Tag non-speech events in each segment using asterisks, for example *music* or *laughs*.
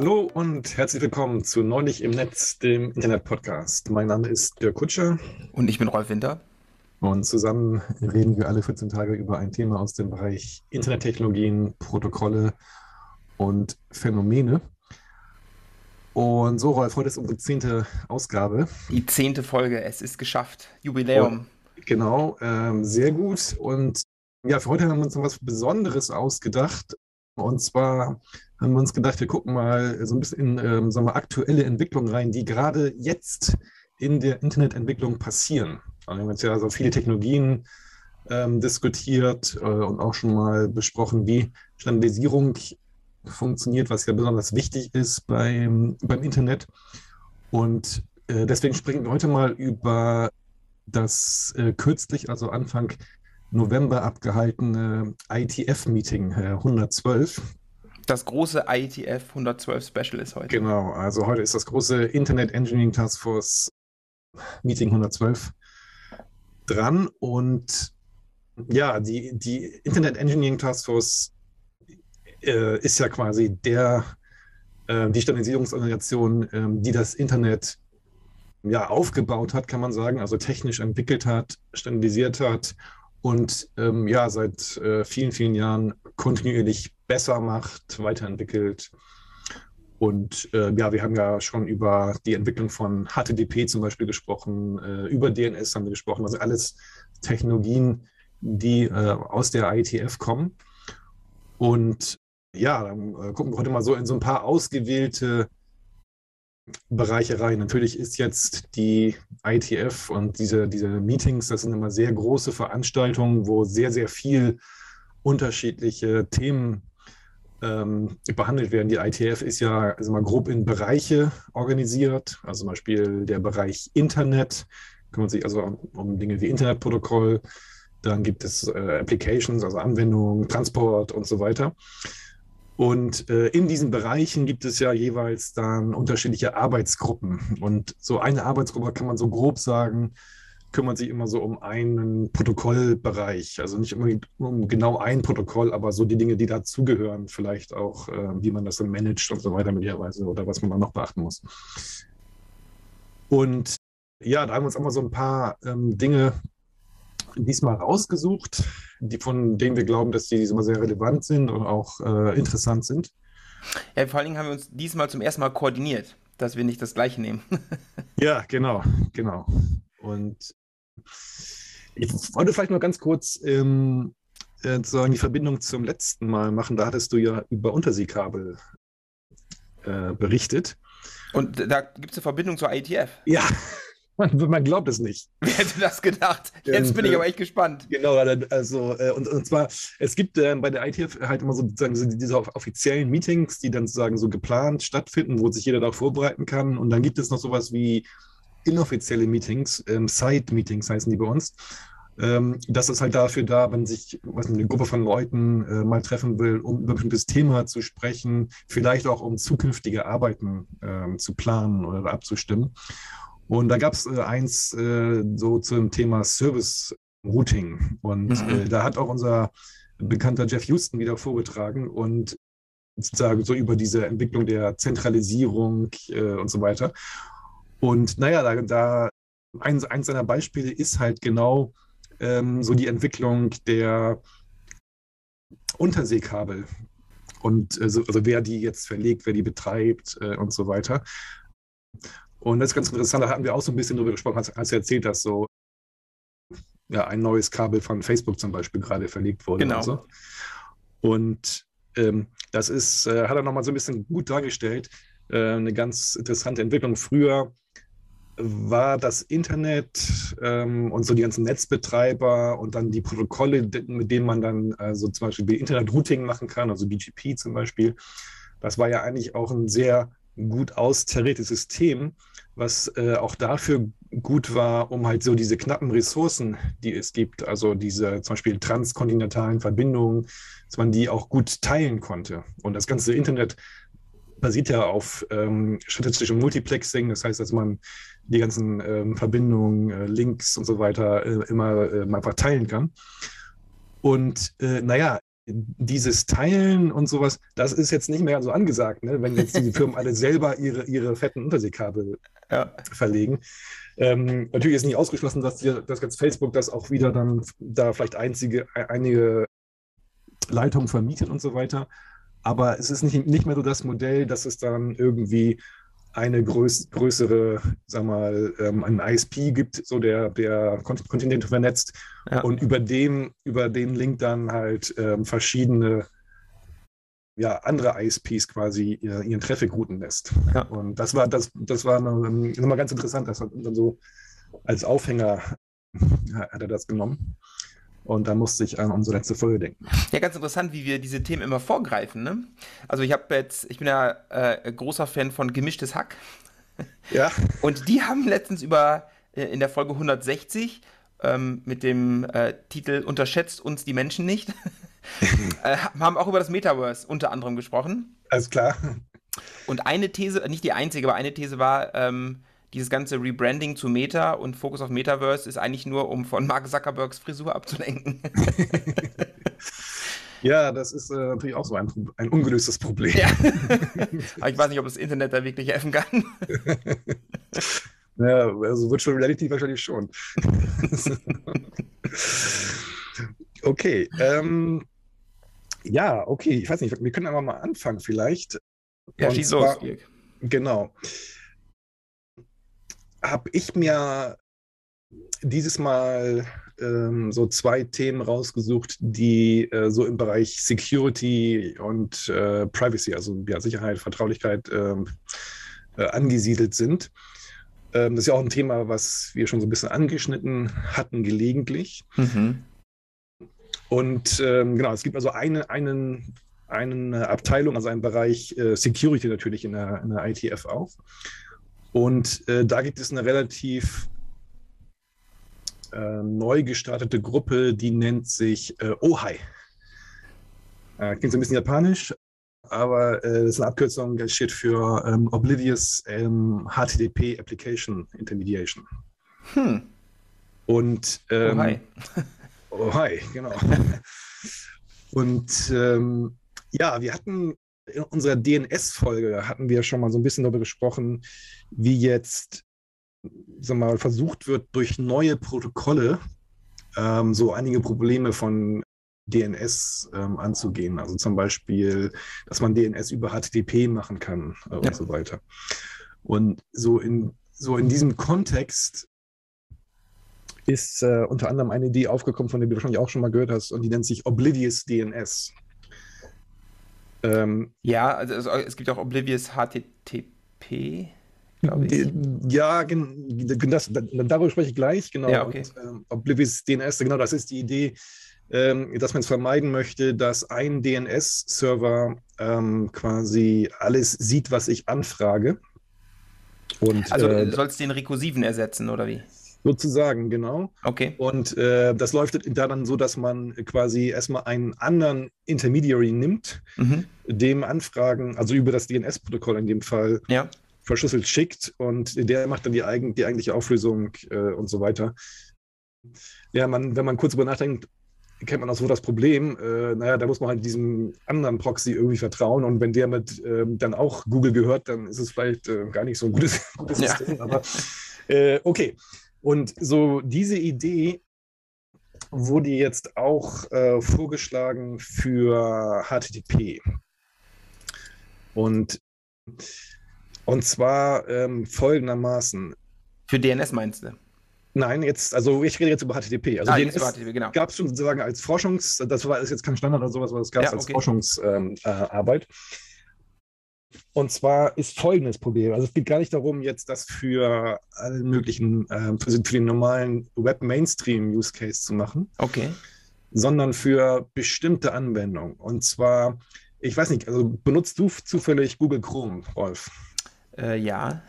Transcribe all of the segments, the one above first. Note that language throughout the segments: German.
Hallo und herzlich willkommen zu Neulich im Netz, dem Internet-Podcast. Mein Name ist Dirk Kutscher. Und ich bin Rolf Winter. Und zusammen reden wir alle 14 Tage über ein Thema aus dem Bereich Internettechnologien, Protokolle und Phänomene. Und so, Rolf, heute ist unsere zehnte Ausgabe. Die zehnte Folge, es ist geschafft. Jubiläum. Und, genau, ähm, sehr gut. Und ja, für heute haben wir uns noch was Besonderes ausgedacht. Und zwar haben wir uns gedacht, wir gucken mal so ein bisschen in ähm, sagen wir, aktuelle Entwicklungen rein, die gerade jetzt in der Internetentwicklung passieren. Wir haben jetzt ja so viele Technologien ähm, diskutiert äh, und auch schon mal besprochen, wie Standardisierung funktioniert, was ja besonders wichtig ist beim, beim Internet. Und äh, deswegen sprechen wir heute mal über das äh, kürzlich, also Anfang November abgehaltene ITF-Meeting äh, 112. Das große ITF 112 Special ist heute. Genau, also heute ist das große Internet Engineering Task Force Meeting 112 dran und ja, die, die Internet Engineering Task Force äh, ist ja quasi der, äh, die Standardisierungsorganisation, äh, die das Internet ja aufgebaut hat, kann man sagen, also technisch entwickelt hat, standardisiert hat und ähm, ja, seit äh, vielen, vielen Jahren kontinuierlich besser macht, weiterentwickelt. Und äh, ja, wir haben ja schon über die Entwicklung von HTTP zum Beispiel gesprochen, äh, über DNS haben wir gesprochen, also alles Technologien, die äh, aus der IETF kommen. Und ja, dann äh, gucken wir heute mal so in so ein paar ausgewählte Bereiche rein. Natürlich ist jetzt die ITF und diese, diese Meetings, das sind immer sehr große Veranstaltungen, wo sehr, sehr viel unterschiedliche Themen ähm, behandelt werden. Die ITF ist ja also mal grob in Bereiche organisiert, also zum Beispiel der Bereich Internet, kümmert sich also um, Dinge wie Internetprotokoll, dann gibt es äh, Applications, also Anwendungen, Transport und so weiter. Und äh, in diesen Bereichen gibt es ja jeweils dann unterschiedliche Arbeitsgruppen. Und so eine Arbeitsgruppe kann man so grob sagen, kümmert sich immer so um einen Protokollbereich. Also nicht immer um genau ein Protokoll, aber so die Dinge, die dazugehören, vielleicht auch, äh, wie man das dann managt und so weiter möglicherweise oder was man dann noch beachten muss. Und ja, da haben wir uns einmal so ein paar ähm, Dinge diesmal rausgesucht, die, von denen wir glauben, dass die diesmal sehr relevant sind und auch äh, interessant sind. Ja, vor allen Dingen haben wir uns diesmal zum ersten Mal koordiniert, dass wir nicht das gleiche nehmen. *laughs* ja, genau, genau. Und ich wollte vielleicht noch ganz kurz ähm, äh, sozusagen die Verbindung zum letzten Mal machen. Da hattest du ja über Unterseekabel äh, berichtet. Und da gibt es eine Verbindung zur IETF. Ja, man, man, glaubt es nicht. *laughs* Wer hätte das gedacht? Jetzt und, bin ich aber echt gespannt. Genau, also äh, und, und zwar, es gibt äh, bei der ITF halt immer sozusagen so diese offiziellen Meetings, die dann sozusagen so geplant stattfinden, wo sich jeder darauf vorbereiten kann. Und dann gibt es noch sowas wie inoffizielle Meetings, ähm, Side-Meetings heißen die bei uns. Ähm, das ist halt dafür da, wenn sich was, eine Gruppe von Leuten äh, mal treffen will, um über ein bestimmtes Thema zu sprechen, vielleicht auch um zukünftige Arbeiten äh, zu planen oder abzustimmen. Und da gab es äh, eins äh, so zum Thema Service Routing. Und mhm. Äh, da hat auch unser bekannter Jeff Houston wieder vorgetragen und sozusagen so über diese Entwicklung der Zentralisierung äh, und so weiter. Und naja, da, da eins, eins seiner Beispiele ist halt genau ähm, so die Entwicklung der Unterseekabel. Und also, also wer die jetzt verlegt, wer die betreibt äh, und so weiter. Und das ist ganz interessant, da hatten wir auch so ein bisschen drüber gesprochen, als, als du erzählt hast, so ja, ein neues Kabel von Facebook zum Beispiel gerade verlegt wurde. Genau. Und, so. und ähm, das ist, äh, hat er nochmal so ein bisschen gut dargestellt, äh, eine ganz interessante Entwicklung. Früher war das Internet ähm, und so die ganzen Netzbetreiber und dann die Protokolle, mit denen man dann also zum Beispiel Internet-Routing machen kann, also BGP zum Beispiel. Das war ja eigentlich auch ein sehr gut austariertes System, was äh, auch dafür gut war, um halt so diese knappen Ressourcen, die es gibt, also diese zum Beispiel transkontinentalen Verbindungen, dass man die auch gut teilen konnte. Und das ganze Internet basiert ja auf ähm, statistischem Multiplexing. Das heißt, dass man die ganzen ähm, Verbindungen, äh, Links und so weiter äh, immer äh, einfach teilen kann. Und äh, naja, dieses Teilen und sowas, das ist jetzt nicht mehr so angesagt, ne? wenn jetzt die Firmen alle selber ihre, ihre fetten Unterseekabel ja. verlegen. Ähm, natürlich ist nicht ausgeschlossen, dass, die, dass jetzt Facebook das auch wieder dann da vielleicht einzige, einige Leitungen vermietet und so weiter. Aber es ist nicht, nicht mehr so das Modell, dass es dann irgendwie eine größ größere, sag mal, ähm, einen ISP gibt, so der, der Kontinente vernetzt ja. und über dem, über den Link dann halt ähm, verschiedene ja, andere ISPs quasi ihren Traffic routen lässt. Ja. Und das war, das, das war nochmal ganz interessant. Das hat dann so als Aufhänger hat er das genommen. Und da musste ich an unsere letzte Folge denken. Ja, ganz interessant, wie wir diese Themen immer vorgreifen. Ne? Also ich habe jetzt, ich bin ja äh, großer Fan von Gemischtes Hack. *laughs* Ja. Und die haben letztens über äh, in der Folge 160 ähm, mit dem äh, Titel Unterschätzt uns die Menschen nicht, *laughs* *laughs* äh, haben auch über das Metaverse unter anderem gesprochen. Alles klar. Und eine These, nicht die einzige, aber eine These war, ähm, dieses ganze Rebranding zu Meta und Fokus auf Metaverse ist eigentlich nur, um von Mark Zuckerbergs Frisur abzulenken. *laughs* ja, das ist äh, natürlich auch so ein, ein ungelöstes Problem. Ja. *laughs* Aber ich weiß nicht, ob das Internet da wirklich helfen kann. *laughs* ja, also Virtual Reality wahrscheinlich schon. okay. Ähm, ja, okay, ich weiß nicht, wir können aber mal anfangen vielleicht. Ja, schieß los. Genau habe ich mir dieses Mal ähm, so zwei Themen rausgesucht, die äh, so im Bereich Security und äh, Privacy, also ja, Sicherheit, Vertraulichkeit ähm, äh, angesiedelt sind. Ähm, das ist ja auch ein Thema, was wir schon so ein bisschen angeschnitten hatten, gelegentlich. Mhm. Und ähm, genau, es gibt also eine, einen, eine Abteilung, also einen Bereich äh, Security natürlich in der, in der ITF auch. Und äh, da gibt es eine relativ äh, neu gestartete Gruppe, die nennt sich äh, Ohai. Äh, klingt so ein bisschen japanisch, aber äh, das ist eine Abkürzung, das steht für ähm, Oblivious ähm, HTTP Application Intermediation. Hm. Und ähm, Ohai. Ohai, genau. *laughs* Und ähm, ja, wir hatten in unserer DNS-Folge hatten wir schon mal so ein bisschen darüber gesprochen, wie jetzt sag mal, versucht wird, durch neue Protokolle ähm, so einige Probleme von DNS ähm, anzugehen. Also zum Beispiel, dass man DNS über HTTP machen kann äh, und ja. so weiter. Und so in, so in diesem Kontext ist äh, unter anderem eine Idee aufgekommen, von der du wahrscheinlich auch schon mal gehört hast, und die nennt sich Oblivious DNS. Ähm, ja, also es, es, gibt auch Oblivious HTTP, glaube ich. Ja, das, darüber spreche ich gleich, genau. Ja, okay. Und, ähm, Oblivious DNS, genau, das ist die Idee, ähm, dass man es vermeiden möchte, dass ein DNS-Server ähm, quasi alles sieht, was ich anfrage. Und, also äh, soll es den rekursiven ersetzen, oder wie? Sozusagen, genau. Okay. Und äh, das läuft da dann so, dass man quasi erstmal einen anderen Intermediary nimmt, mhm. dem Anfragen, also über das DNS-Protokoll in dem Fall, ja. verschlüsselt schickt und der macht dann die, eigen, die eigentliche Auflösung äh, und so weiter. Ja, man, wenn man kurz darüber nachdenkt, kennt man auch so das Problem, äh, naja, da muss man halt diesem anderen Proxy irgendwie vertrauen und wenn der mit äh, dann auch Google gehört, dann ist es vielleicht äh, gar nicht so ein gutes, gutes ja. System, aber äh, okay. Und so diese Idee wurde jetzt auch äh, vorgeschlagen für HTTP. Und, und zwar ähm, folgendermaßen. Für DNS meinst du? Nein, jetzt, also ich rede jetzt über HTTP. Also ah, DNS HTTP, genau. gab es schon sozusagen als Forschungs, das war ist jetzt kein Standard oder sowas, aber das gab es ja, als okay. Forschungsarbeit. Ähm, äh, und zwar ist folgendes Problem. Also es geht gar nicht darum, jetzt das für alle möglichen, äh, für, für, den normalen Web-Mainstream-Use-Case zu machen. Okay. Sondern für bestimmte Anwendungen. Und zwar, ich weiß nicht, also benutzt du zufällig Google Chrome, Rolf? Äh, ja.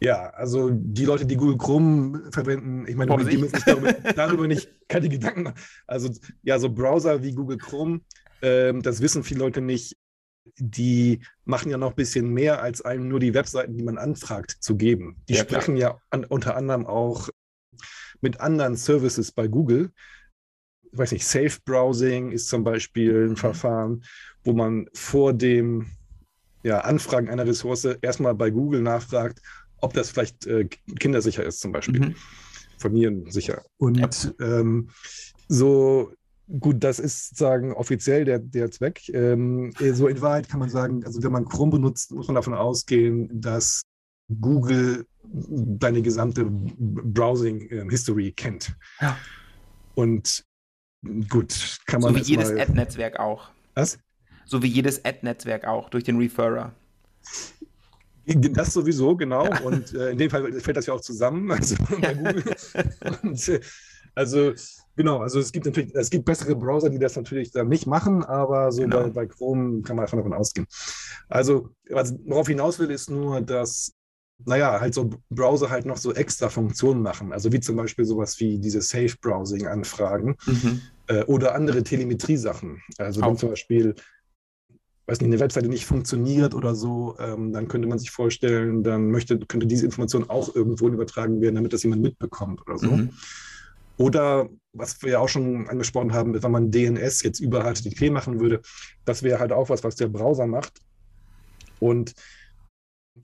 Ja, also die Leute, die Google Chrome verwenden, ich meine, die müssen sich darüber, darüber, nicht *laughs* keine Gedanken machen. Also ja, so Browser wie Google Chrome, ähm, das wissen viele Leute nicht, die machen ja noch ein bisschen mehr, als einem nur die Webseiten, die man anfragt, zu geben. Die ja, sprechen ja an, unter anderem auch mit anderen Services bei Google. weiß nicht, Safe Browsing ist zum Beispiel ein mhm. Verfahren, wo man vor dem ja, Anfragen einer Ressource erstmal bei Google nachfragt, ob das vielleicht äh, kindersicher ist, zum Beispiel. Mhm. Familiensicher. Und ja. ähm, so Gut, das ist sagen offiziell der, der Zweck. Ähm, so in Wahrheit kann man sagen, also wenn man Chrome benutzt, muss man davon ausgehen, dass Google deine gesamte Browsing-History ähm, kennt. Ja. Und gut, kann man. So wie jedes Ad-Netzwerk auch. Was? So wie jedes Ad-Netzwerk auch, durch den Referrer. Das sowieso, genau. Ja. Und äh, in dem Fall fällt das ja auch zusammen, also *laughs* bei Google. *laughs* Und, äh, also Genau, also es gibt natürlich, es gibt bessere Browser, die das natürlich dann nicht machen, aber so genau. bei, bei, Chrome kann man davon ausgehen. Also, was worauf hinaus will, ist nur, dass, naja, halt so Browser halt noch so extra Funktionen machen. Also wie zum Beispiel sowas wie diese Safe-Browsing-Anfragen mhm. äh, oder andere Telemetrie-Sachen. Also Auch. wenn zum Beispiel weiß nicht, eine Webseite nicht funktioniert oder so, ähm, dann könnte man sich vorstellen, dann möchte, könnte diese Information auch irgendwo übertragen werden, damit das jemand mitbekommt oder so. Mhm. Oder was wir ja auch schon angesprochen haben, wenn man DNS jetzt über HTTP machen würde, das wäre halt auch was, was der Browser macht. Und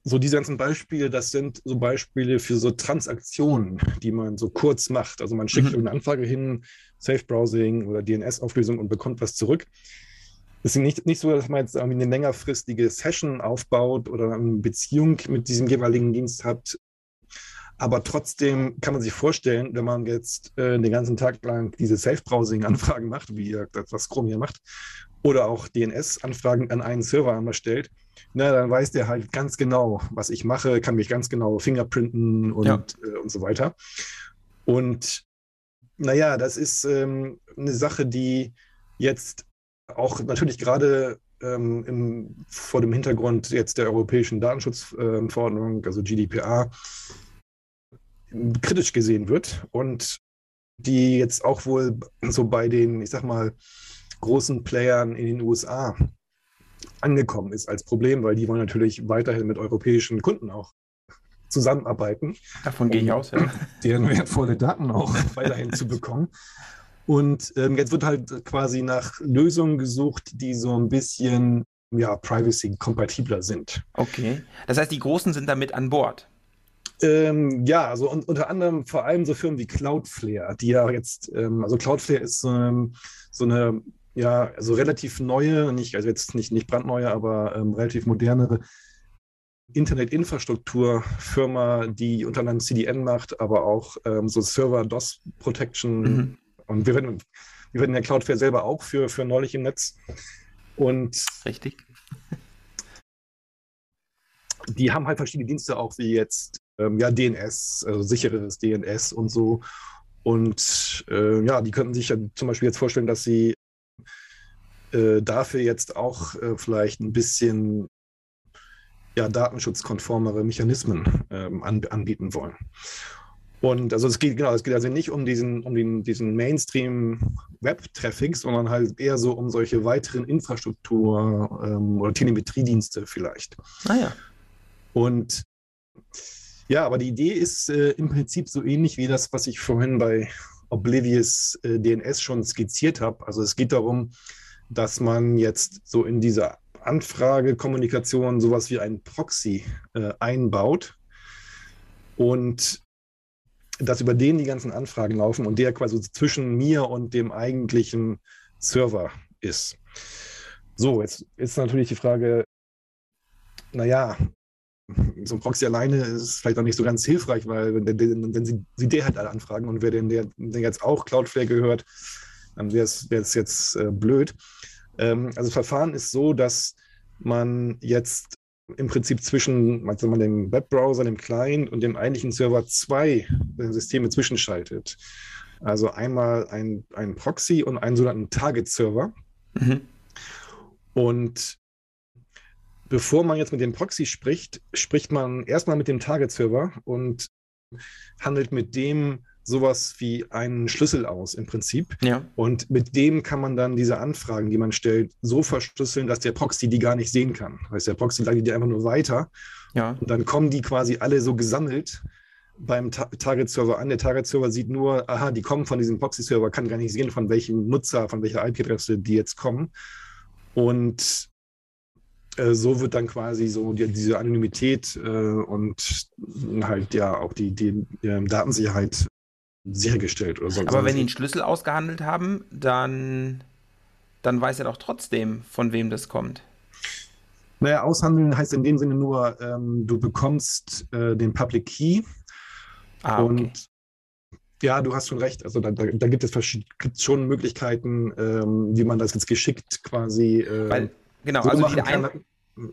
so diese ganzen Beispiele, das sind so Beispiele für so Transaktionen, die man so kurz macht. Also man schickt mhm. irgendeine Anfrage hin, Safe Browsing oder DNS-Auflösung und bekommt was zurück. Es ist nicht, nicht so, dass man jetzt irgendwie eine längerfristige Session aufbaut oder eine Beziehung mit diesem jeweiligen Dienst hat, aber trotzdem kann man sich vorstellen, wenn man jetzt äh, den ganzen Tag lang diese Safe-Browsing-Anfragen macht, wie das, was Chrome hier macht, oder auch DNS-Anfragen an einen Server einmal stellt, na, dann weiß der halt ganz genau, was ich mache, kann mich ganz genau fingerprinten und, ja. äh, und so weiter. Und naja, das ist ähm, eine Sache, die jetzt auch natürlich gerade ähm, im, vor dem Hintergrund jetzt der europäischen Datenschutzverordnung, äh, also GDPR, kritisch gesehen wird und die jetzt auch wohl so bei den, ich sag mal, großen Playern in den USA angekommen ist als Problem, weil die wollen natürlich weiterhin mit europäischen Kunden auch zusammenarbeiten. Davon gehe ich aus, ja. *laughs* Deren wertvolle Daten auch *laughs* weiterhin zu bekommen. Und ähm, jetzt wird halt quasi nach Lösungen gesucht, die so ein bisschen ja, privacy-kompatibler sind. Okay. Das heißt, die Großen sind damit an Bord. Ähm, ja, also und, unter anderem vor allem so Firmen wie Cloudflare, die ja jetzt, ähm, also Cloudflare ist ähm, so eine, ja, also relativ neue, nicht, also jetzt nicht, nicht brandneue, aber ähm, relativ modernere Internetinfrastrukturfirma, die unter anderem CDN macht, aber auch ähm, so Server DOS Protection. Mhm. Und wir werden, wir werden ja Cloudflare selber auch für, für neulich im Netz. Und richtig. Die haben halt verschiedene Dienste auch, wie jetzt ähm, ja, DNS, also sicheres DNS und so. Und äh, ja, die könnten sich ja zum Beispiel jetzt vorstellen, dass sie äh, dafür jetzt auch äh, vielleicht ein bisschen ja, datenschutzkonformere Mechanismen ähm, an, anbieten wollen. Und also es geht genau, es geht also nicht um diesen, um den, diesen Mainstream-Web-Traffic, sondern halt eher so um solche weiteren Infrastruktur- ähm, oder Telemetriedienste vielleicht. Ah ja. Und ja, aber die Idee ist äh, im Prinzip so ähnlich wie das, was ich vorhin bei Oblivious äh, DNS schon skizziert habe. Also es geht darum, dass man jetzt so in dieser Anfragekommunikation sowas wie ein Proxy äh, einbaut und dass über den die ganzen Anfragen laufen und der quasi zwischen mir und dem eigentlichen Server ist. So, jetzt ist natürlich die Frage, naja, so ein Proxy alleine ist vielleicht auch nicht so ganz hilfreich, weil wenn, wenn sie, der halt alle anfragen und wer denn der, der jetzt auch Cloudflare gehört, dann wäre es jetzt äh, blöd. Ähm, also das Verfahren ist so, dass man jetzt im Prinzip zwischen also man dem Webbrowser, dem Client und dem eigentlichen Server zwei Systeme zwischenschaltet. Also einmal ein, ein Proxy und einen sogenannten Target-Server. Mhm. Und bevor man jetzt mit dem Proxy spricht, spricht man erstmal mit dem Target-Server und handelt mit dem sowas wie einen Schlüssel aus im Prinzip. Ja. Und mit dem kann man dann diese Anfragen, die man stellt, so verschlüsseln, dass der Proxy die gar nicht sehen kann. Heißt, der Proxy leitet die einfach nur weiter. Ja. Und dann kommen die quasi alle so gesammelt beim Ta Target-Server an. Der Target-Server sieht nur, aha, die kommen von diesem Proxy-Server, kann gar nicht sehen, von welchem Nutzer, von welcher IP-Adresse die jetzt kommen. Und so wird dann quasi so die, diese Anonymität äh, und halt ja auch die, die äh, Datensicherheit sichergestellt. Oder so. Aber wenn die einen Schlüssel ausgehandelt haben, dann, dann weiß er doch trotzdem, von wem das kommt. Naja, aushandeln heißt in dem Sinne nur, ähm, du bekommst äh, den Public Key ah, okay. und ja, du hast schon recht. Also da, da, da gibt es schon Möglichkeiten, ähm, wie man das jetzt geschickt quasi. Äh, Weil, genau, so also die eine,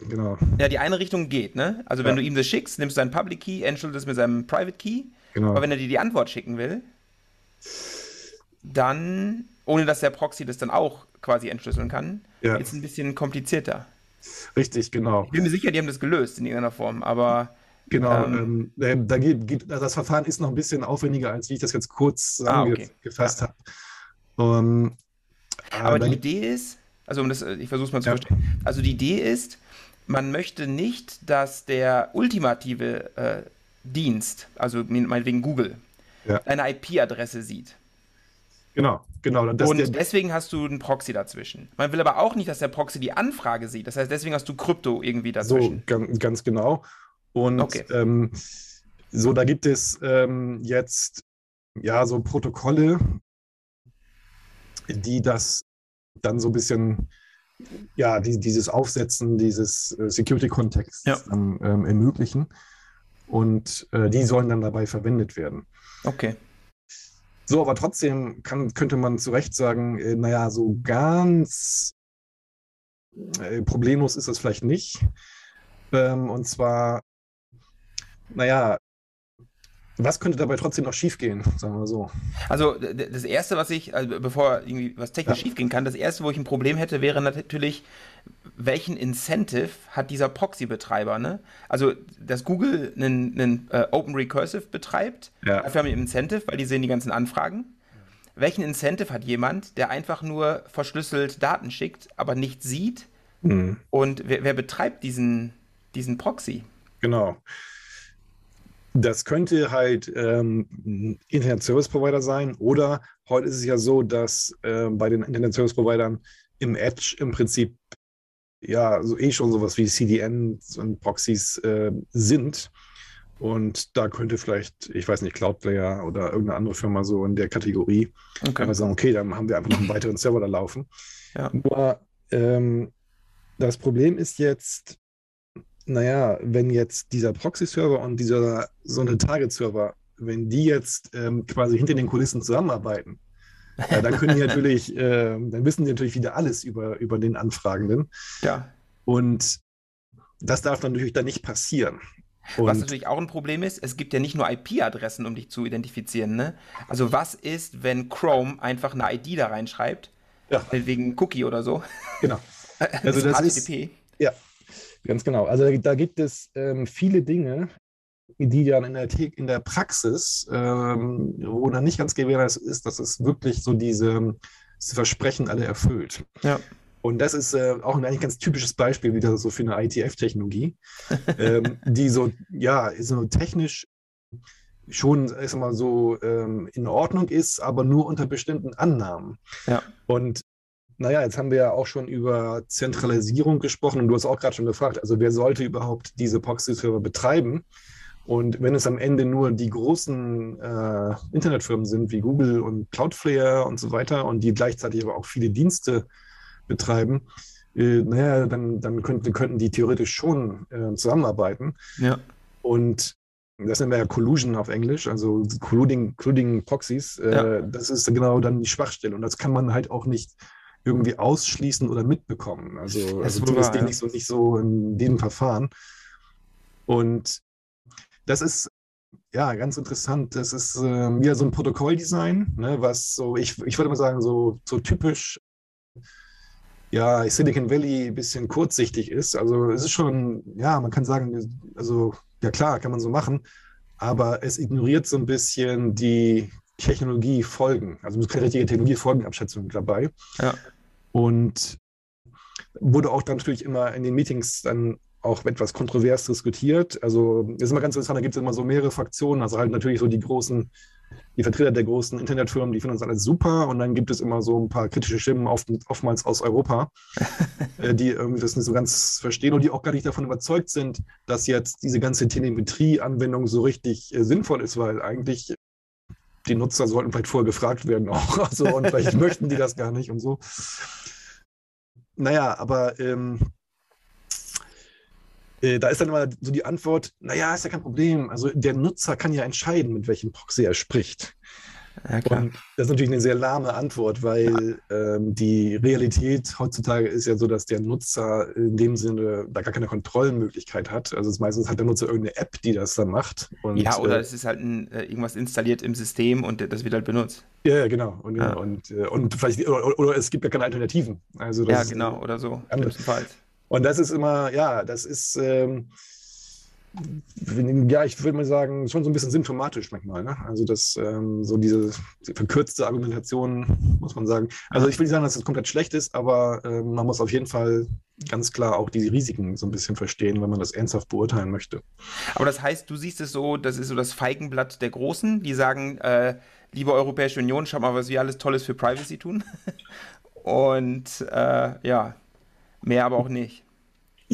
genau. Ja, die eine Richtung geht, ne? Also wenn ja. du ihm das schickst, nimmst du deinen Public Key, entschlüsselst es mit seinem Private Key. Genau. Aber wenn er dir die Antwort schicken will, dann, ohne dass der Proxy das dann auch quasi entschlüsseln kann, ja. ist ein bisschen komplizierter. Richtig, genau. Ich bin mir sicher, die haben das gelöst in irgendeiner Form, aber. Genau, ähm, ähm, da geht, geht, das Verfahren ist noch ein bisschen aufwendiger, als wie ich das jetzt kurz ah, okay. habe. Um, aber die Idee ist, also um das, ich versuche es mal zu ja. verstehen. Also die Idee ist, man möchte nicht, dass der ultimative äh, Dienst, also meinetwegen Google, ja. eine IP-Adresse sieht. Genau, genau. Das und deswegen hast du einen Proxy dazwischen. Man will aber auch nicht, dass der Proxy die Anfrage sieht. Das heißt, deswegen hast du Krypto irgendwie dazwischen. So, ganz, ganz genau. Und okay. ähm, so, da gibt es ähm, jetzt ja so Protokolle, die das dann so ein bisschen, ja, die, dieses Aufsetzen dieses äh, Security-Kontexts ja. ähm, ermöglichen. Und äh, die sollen dann dabei verwendet werden. Okay. So, aber trotzdem kann, könnte man zu Recht sagen, äh, naja, so ganz äh, problemlos ist das vielleicht nicht. Ähm, und zwar, naja, was könnte dabei trotzdem noch schiefgehen, sagen wir so? Also das Erste, was ich, also bevor irgendwie was technisch ja. schiefgehen kann, das Erste, wo ich ein Problem hätte, wäre natürlich, welchen Incentive hat dieser Proxy-Betreiber? Ne? Also, dass Google einen, einen uh, Open Recursive betreibt, ja. dafür haben wir ein Incentive, weil die sehen die ganzen Anfragen. Welchen Incentive hat jemand, der einfach nur verschlüsselt Daten schickt, aber nicht sieht? Mhm. Und wer, wer betreibt diesen, diesen Proxy? Genau. Das könnte halt ähm, Internet Service Provider sein oder heute ist es ja so, dass äh, bei den Internet Service Providern im Edge im Prinzip ja so eh schon sowas wie CDNs und Proxys äh, sind. Und da könnte vielleicht, ich weiß nicht, Cloudflare oder irgendeine andere Firma so in der Kategorie okay. sagen, okay, dann haben wir einfach noch einen weiteren Server da laufen. Ja. Nur ähm, das Problem ist jetzt, naja, wenn jetzt dieser Proxy-Server und dieser so eine Target-Server, wenn die jetzt ähm, quasi hinter den Kulissen zusammenarbeiten, ja, dann können die *laughs* natürlich, äh, dann wissen die natürlich wieder alles über, über den Anfragenden. Ja. Und das darf dann natürlich dann nicht passieren. Und was natürlich auch ein Problem ist, es gibt ja nicht nur IP-Adressen, um dich zu identifizieren. Ne? Also was ist, wenn Chrome einfach eine ID da reinschreibt? Ja. Wegen Cookie oder so. Genau. *laughs* Also das, das ist, ja, Ganz genau. Also da, da gibt es ähm, viele Dinge, die dann in der, in der Praxis, ähm, wo dann nicht ganz gewährleistet ist, dass es wirklich so diese, diese Versprechen alle erfüllt. Ja. Und das ist äh, auch ein eigentlich ganz typisches Beispiel wieder so für eine ITF-Technologie, *laughs* ähm, die so, ja, so technisch schon sag mal, so ähm, in Ordnung ist, aber nur unter bestimmten Annahmen. Ja. Und naja, jetzt haben wir ja auch schon über Zentralisierung gesprochen und du hast auch gerade schon gefragt, also wer sollte überhaupt diese Proxy-Server betreiben? Und wenn es am Ende nur die großen äh, Internetfirmen sind wie Google und Cloudflare und so weiter und die gleichzeitig aber auch viele Dienste betreiben, äh, naja, dann, dann könnten, könnten die theoretisch schon äh, zusammenarbeiten. Ja. Und das nennen wir ja Collusion auf Englisch, also Colluding, colluding Proxies. Äh, ja. Das ist genau dann die Schwachstelle. Und das kann man halt auch nicht irgendwie ausschließen oder mitbekommen. Also, also zumindest ja. nicht, so, nicht so in diesem Verfahren. Und das ist ja ganz interessant. Das ist äh, wieder so ein Protokolldesign, ne, was so, ich, ich würde mal sagen, so, so typisch ja, Silicon Valley ein bisschen kurzsichtig ist. Also es ist schon, ja, man kann sagen, also ja klar, kann man so machen, aber es ignoriert so ein bisschen die Technologiefolgen. Also es ist keine richtige Technologiefolgenabschätzung dabei. Ja. Und wurde auch dann natürlich immer in den Meetings dann auch etwas kontrovers diskutiert. Also ist immer ganz interessant, da gibt es immer so mehrere Fraktionen. Also halt natürlich so die großen, die Vertreter der großen Internetfirmen, die finden das alles super. Und dann gibt es immer so ein paar kritische Stimmen, oft, oftmals aus Europa, *laughs* äh, die irgendwie das nicht so ganz verstehen und die auch gar nicht davon überzeugt sind, dass jetzt diese ganze Telemetrie-Anwendung so richtig äh, sinnvoll ist, weil eigentlich die Nutzer sollten vielleicht vorher gefragt werden auch. *laughs* Also, und vielleicht *laughs* möchten die das gar nicht und so. Naja, aber ähm, äh, da ist dann immer so die Antwort, naja, ist ja kein Problem. Also der Nutzer kann ja entscheiden, mit welchem Proxy er spricht. Ja, und das ist natürlich eine sehr lahme Antwort, weil ja. ähm, die Realität heutzutage ist ja so, dass der Nutzer in dem Sinne da gar keine Kontrollmöglichkeit hat. Also meistens hat der Nutzer irgendeine App, die das dann macht. Und, ja, oder äh, es ist halt ein, äh, irgendwas installiert im System und das wird halt benutzt. Ja, genau. Und, ja. und, äh, und vielleicht, oder, oder, es gibt ja keine Alternativen. Also ja, genau, oder so. Und das ist immer, ja, das ist, ähm, ja, ich würde mal sagen, schon so ein bisschen symptomatisch manchmal. Ne? Also das, ähm, so diese verkürzte Argumentation, muss man sagen. Also ich will nicht sagen, dass es komplett schlecht ist, aber ähm, man muss auf jeden Fall ganz klar auch die Risiken so ein bisschen verstehen, wenn man das ernsthaft beurteilen möchte. Aber das heißt, du siehst es so, das ist so das Feigenblatt der Großen, die sagen, äh, liebe Europäische Union, schau mal, was wir alles Tolles für Privacy tun. *laughs* Und äh, ja, mehr aber auch nicht.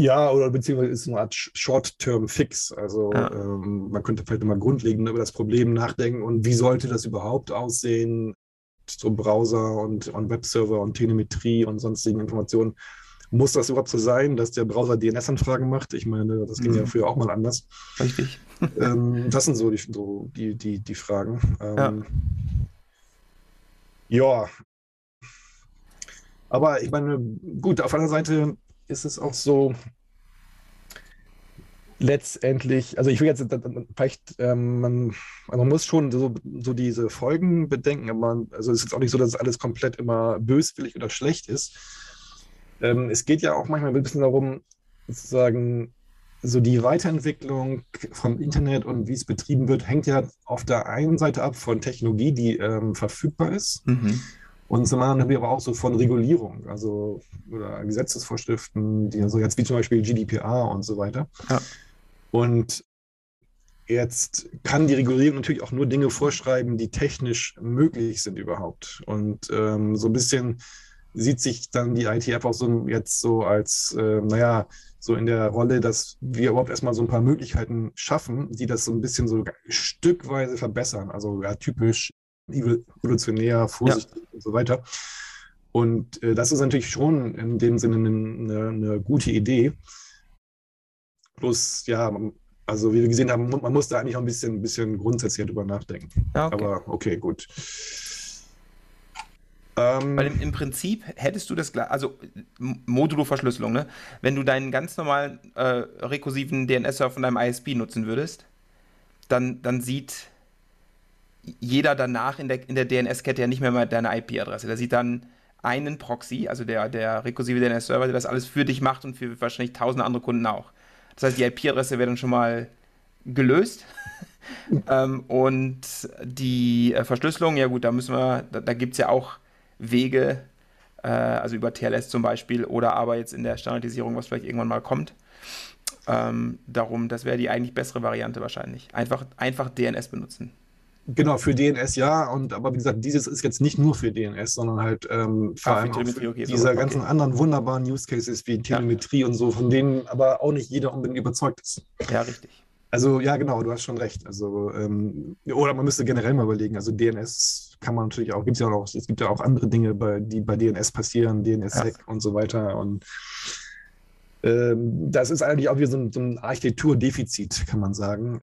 Ja, oder beziehungsweise ist es eine Art Short-Term-Fix. Also ja. ähm, man könnte vielleicht mal grundlegend über das Problem nachdenken und wie sollte das überhaupt aussehen, so Browser und, und Webserver und Telemetrie und sonstigen Informationen. Muss das überhaupt so sein, dass der Browser DNS-Anfragen macht? Ich meine, das ging mhm. ja früher auch mal anders. Richtig. *laughs* ähm, das sind so die, so die, die, die Fragen. Ähm, ja. ja. Aber ich meine, gut, auf einer Seite ist es auch so, letztendlich, also ich will jetzt vielleicht, ähm, man, man muss schon so, so diese Folgen bedenken, aber man, also es ist jetzt auch nicht so, dass alles komplett immer böswillig oder schlecht ist. Ähm, es geht ja auch manchmal ein bisschen darum, sozusagen, so die Weiterentwicklung vom Internet und wie es betrieben wird, hängt ja auf der einen Seite ab von Technologie, die ähm, verfügbar ist. Mhm. Und zum anderen haben wir aber auch so von Regulierung, also oder Gesetzesvorschriften, die so jetzt wie zum Beispiel GDPR und so weiter. Ja. Und jetzt kann die Regulierung natürlich auch nur Dinge vorschreiben, die technisch möglich sind überhaupt. Und ähm, so ein bisschen sieht sich dann die ITF auch so jetzt so als, äh, naja, so in der Rolle, dass wir überhaupt erstmal so ein paar Möglichkeiten schaffen, die das so ein bisschen so stückweise verbessern. Also ja, typisch evolutionär, vorsichtig ja. und so weiter. Und äh, das ist natürlich schon in dem Sinne eine, eine, gute Idee. Bloß, ja, also wie wir gesehen haben, man muss da eigentlich auch ein bisschen, ein bisschen grundsätzlich drüber nachdenken. Ja, okay. Aber okay, gut. Ähm, Weil im, im, Prinzip hättest du das, also Modulo-Verschlüsselung, ne? wenn du deinen ganz normalen äh, rekursiven DNS-Server von deinem ISP nutzen würdest, dann, dann sieht jeder danach in der, in der DNS-Kette ja nicht mehr mal deine IP-Adresse. Der sieht dann einen Proxy, also der, der rekursive DNS-Server, der das alles für dich macht und für wahrscheinlich tausende andere Kunden auch. Das heißt, die IP-Adresse wäre dann schon mal gelöst. *laughs* ähm, und die äh, Verschlüsselung, ja gut, da müssen wir, da, da gibt es ja auch Wege, äh, also über TLS zum Beispiel oder aber jetzt in der Standardisierung, was vielleicht irgendwann mal kommt. Ähm, darum, das wäre die eigentlich bessere Variante wahrscheinlich. Einfach, einfach DNS benutzen. Genau, für DNS ja, und aber wie gesagt, dieses ist jetzt nicht nur für DNS, sondern halt ähm, vor allem auch für okay, diese okay. ganzen anderen wunderbaren Use Cases wie Telemetrie ja. und so, von denen aber auch nicht jeder unbedingt überzeugt ist. Ja, richtig. Also ja, genau, du hast schon recht. Also ähm, oder man müsste generell mal überlegen. Also DNS kann man natürlich auch, gibt es ja auch, es gibt ja auch andere Dinge, bei, die bei DNS passieren, DNS-Sec ja. und so weiter. Und ähm, das ist eigentlich auch wie so ein, so ein Architekturdefizit, kann man sagen.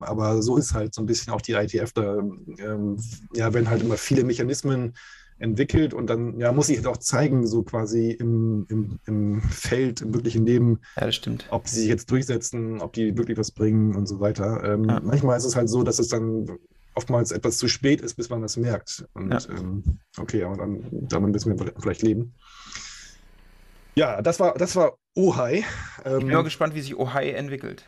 Aber so ist halt so ein bisschen auch die ITF da, ähm, ja, wenn halt immer viele Mechanismen entwickelt und dann ja, muss ich halt auch zeigen, so quasi im, im, im Feld, im wirklichen Leben, ja, ob sie sich jetzt durchsetzen, ob die wirklich was bringen und so weiter. Ähm, ja. Manchmal ist es halt so, dass es dann oftmals etwas zu spät ist, bis man das merkt. Und ja. ähm, okay, aber dann damit müssen wir vielleicht leben. Ja, das war, das war Ohai. Ähm, ich bin mal gespannt, wie sich Ohai entwickelt.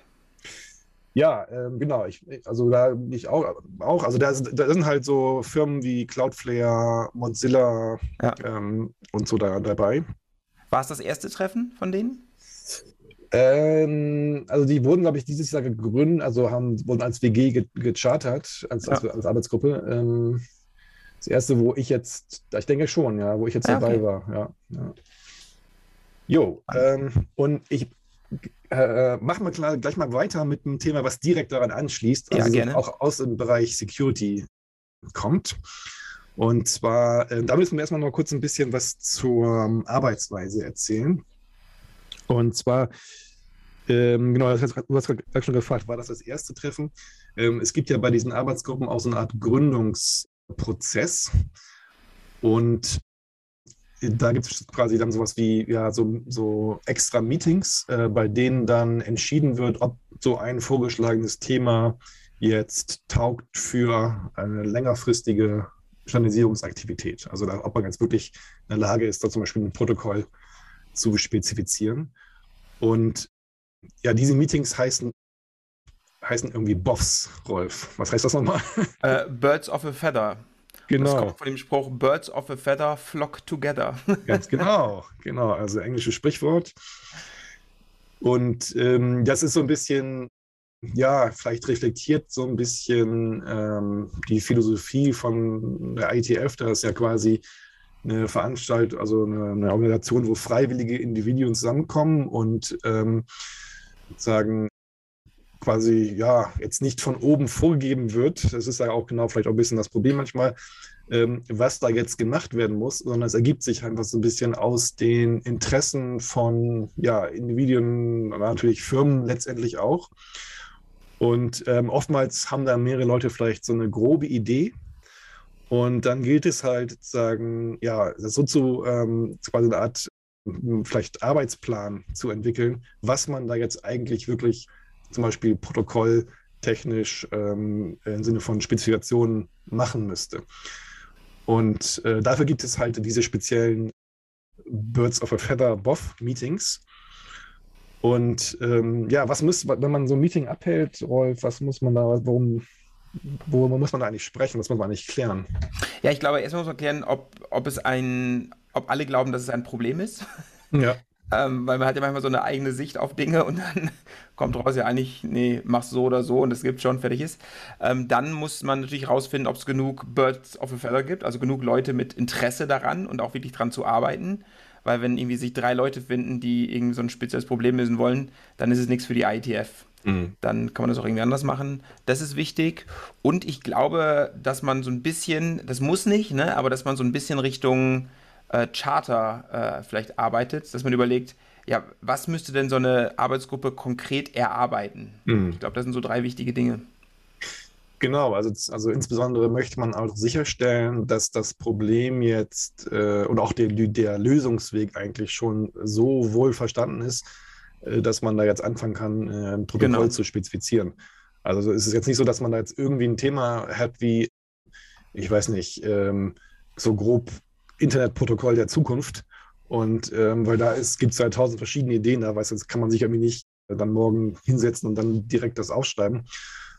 Ja, ähm, genau. Ich, also da ich auch, auch also da, da, sind halt so Firmen wie Cloudflare, Mozilla ja. ähm, und so da, dabei. War es das erste Treffen von denen? Ähm, also die wurden, glaube ich, dieses Jahr gegründet, also haben, wurden als WG gechartert, als, ja. als, als, Arbeitsgruppe. Ähm, das erste, wo ich jetzt, ich denke schon, ja, wo ich jetzt ja, dabei okay. war, ja. ja. Jo, ähm, und ich äh, machen wir gleich mal weiter mit einem Thema, was direkt daran anschließt, also ja, auch aus dem Bereich Security kommt. Und zwar, äh, da müssen wir erstmal noch kurz ein bisschen was zur ähm, Arbeitsweise erzählen. Und zwar, ähm, genau, du hast gerade schon gefragt, war das das erste Treffen? Ähm, es gibt ja bei diesen Arbeitsgruppen auch so eine Art Gründungsprozess. Und da gibt es quasi dann sowas wie ja, so, so extra Meetings, äh, bei denen dann entschieden wird, ob so ein vorgeschlagenes Thema jetzt taugt für eine längerfristige Standardisierungsaktivität. Also da, ob man jetzt wirklich in der Lage ist, da zum Beispiel ein Protokoll zu spezifizieren. Und ja, diese Meetings heißen, heißen irgendwie BOFs, Rolf. Was heißt das nochmal? Uh, Birds of a Feather. Genau. Das kommt von dem Spruch Birds of a Feather flock together. *laughs* Ganz genau, genau. Also englisches Sprichwort. Und ähm, das ist so ein bisschen, ja, vielleicht reflektiert so ein bisschen ähm, die Philosophie von der ITF. Da ist ja quasi eine Veranstaltung, also eine, eine, Organisation, wo freiwillige Individuen zusammenkommen und ähm, sagen, quasi, ja, jetzt nicht von oben vorgegeben wird. Das ist ja auch genau vielleicht auch ein bisschen das Problem manchmal, ähm, was da jetzt gemacht werden muss, sondern es ergibt sich einfach so ein bisschen aus den Interessen von ja, Individuen, natürlich Firmen letztendlich auch. Und ähm, oftmals haben da mehrere Leute vielleicht so eine grobe Idee. Und dann gilt es halt sozusagen, ja, so zu ähm, quasi eine Art vielleicht Arbeitsplan zu entwickeln, was man da jetzt eigentlich wirklich zum Beispiel protokolltechnisch ähm, im Sinne von Spezifikationen machen müsste. Und äh, dafür gibt es halt diese speziellen Birds of a Feather BOF Meetings. Und ähm, ja, was muss, wenn man so ein Meeting abhält, Rolf, was muss man da, warum, worüber muss man da eigentlich sprechen, was muss man eigentlich klären? Ja, ich glaube, erstmal muss man klären, ob, ob es ein, ob alle glauben, dass es ein Problem ist. Ja. Ähm, weil man hat ja manchmal so eine eigene Sicht auf Dinge und dann *laughs* kommt raus, ja eigentlich, nee, mach's so oder so und es gibt schon, fertig ist. Ähm, dann muss man natürlich rausfinden, ob es genug Birds of a Feather gibt, also genug Leute mit Interesse daran und auch wirklich dran zu arbeiten. Weil wenn irgendwie sich drei Leute finden, die irgendwie so ein spezielles Problem lösen wollen, dann ist es nichts für die ITF. Mhm. Dann kann man das auch irgendwie anders machen. Das ist wichtig. Und ich glaube, dass man so ein bisschen, das muss nicht, ne, aber dass man so ein bisschen Richtung äh, Charter äh, vielleicht arbeitet, dass man überlegt, ja, was müsste denn so eine Arbeitsgruppe konkret erarbeiten? Mhm. Ich glaube, das sind so drei wichtige Dinge. Genau, also, also insbesondere möchte man auch sicherstellen, dass das Problem jetzt äh, und auch der, der Lösungsweg eigentlich schon so wohl verstanden ist, äh, dass man da jetzt anfangen kann, äh, ein Protokoll genau. zu spezifizieren. Also es ist jetzt nicht so, dass man da jetzt irgendwie ein Thema hat wie, ich weiß nicht, ähm, so grob Internetprotokoll der Zukunft. Und ähm, weil da gibt es ja tausend verschiedene Ideen, da weiß jetzt kann man sich irgendwie nicht dann morgen hinsetzen und dann direkt das aufschreiben,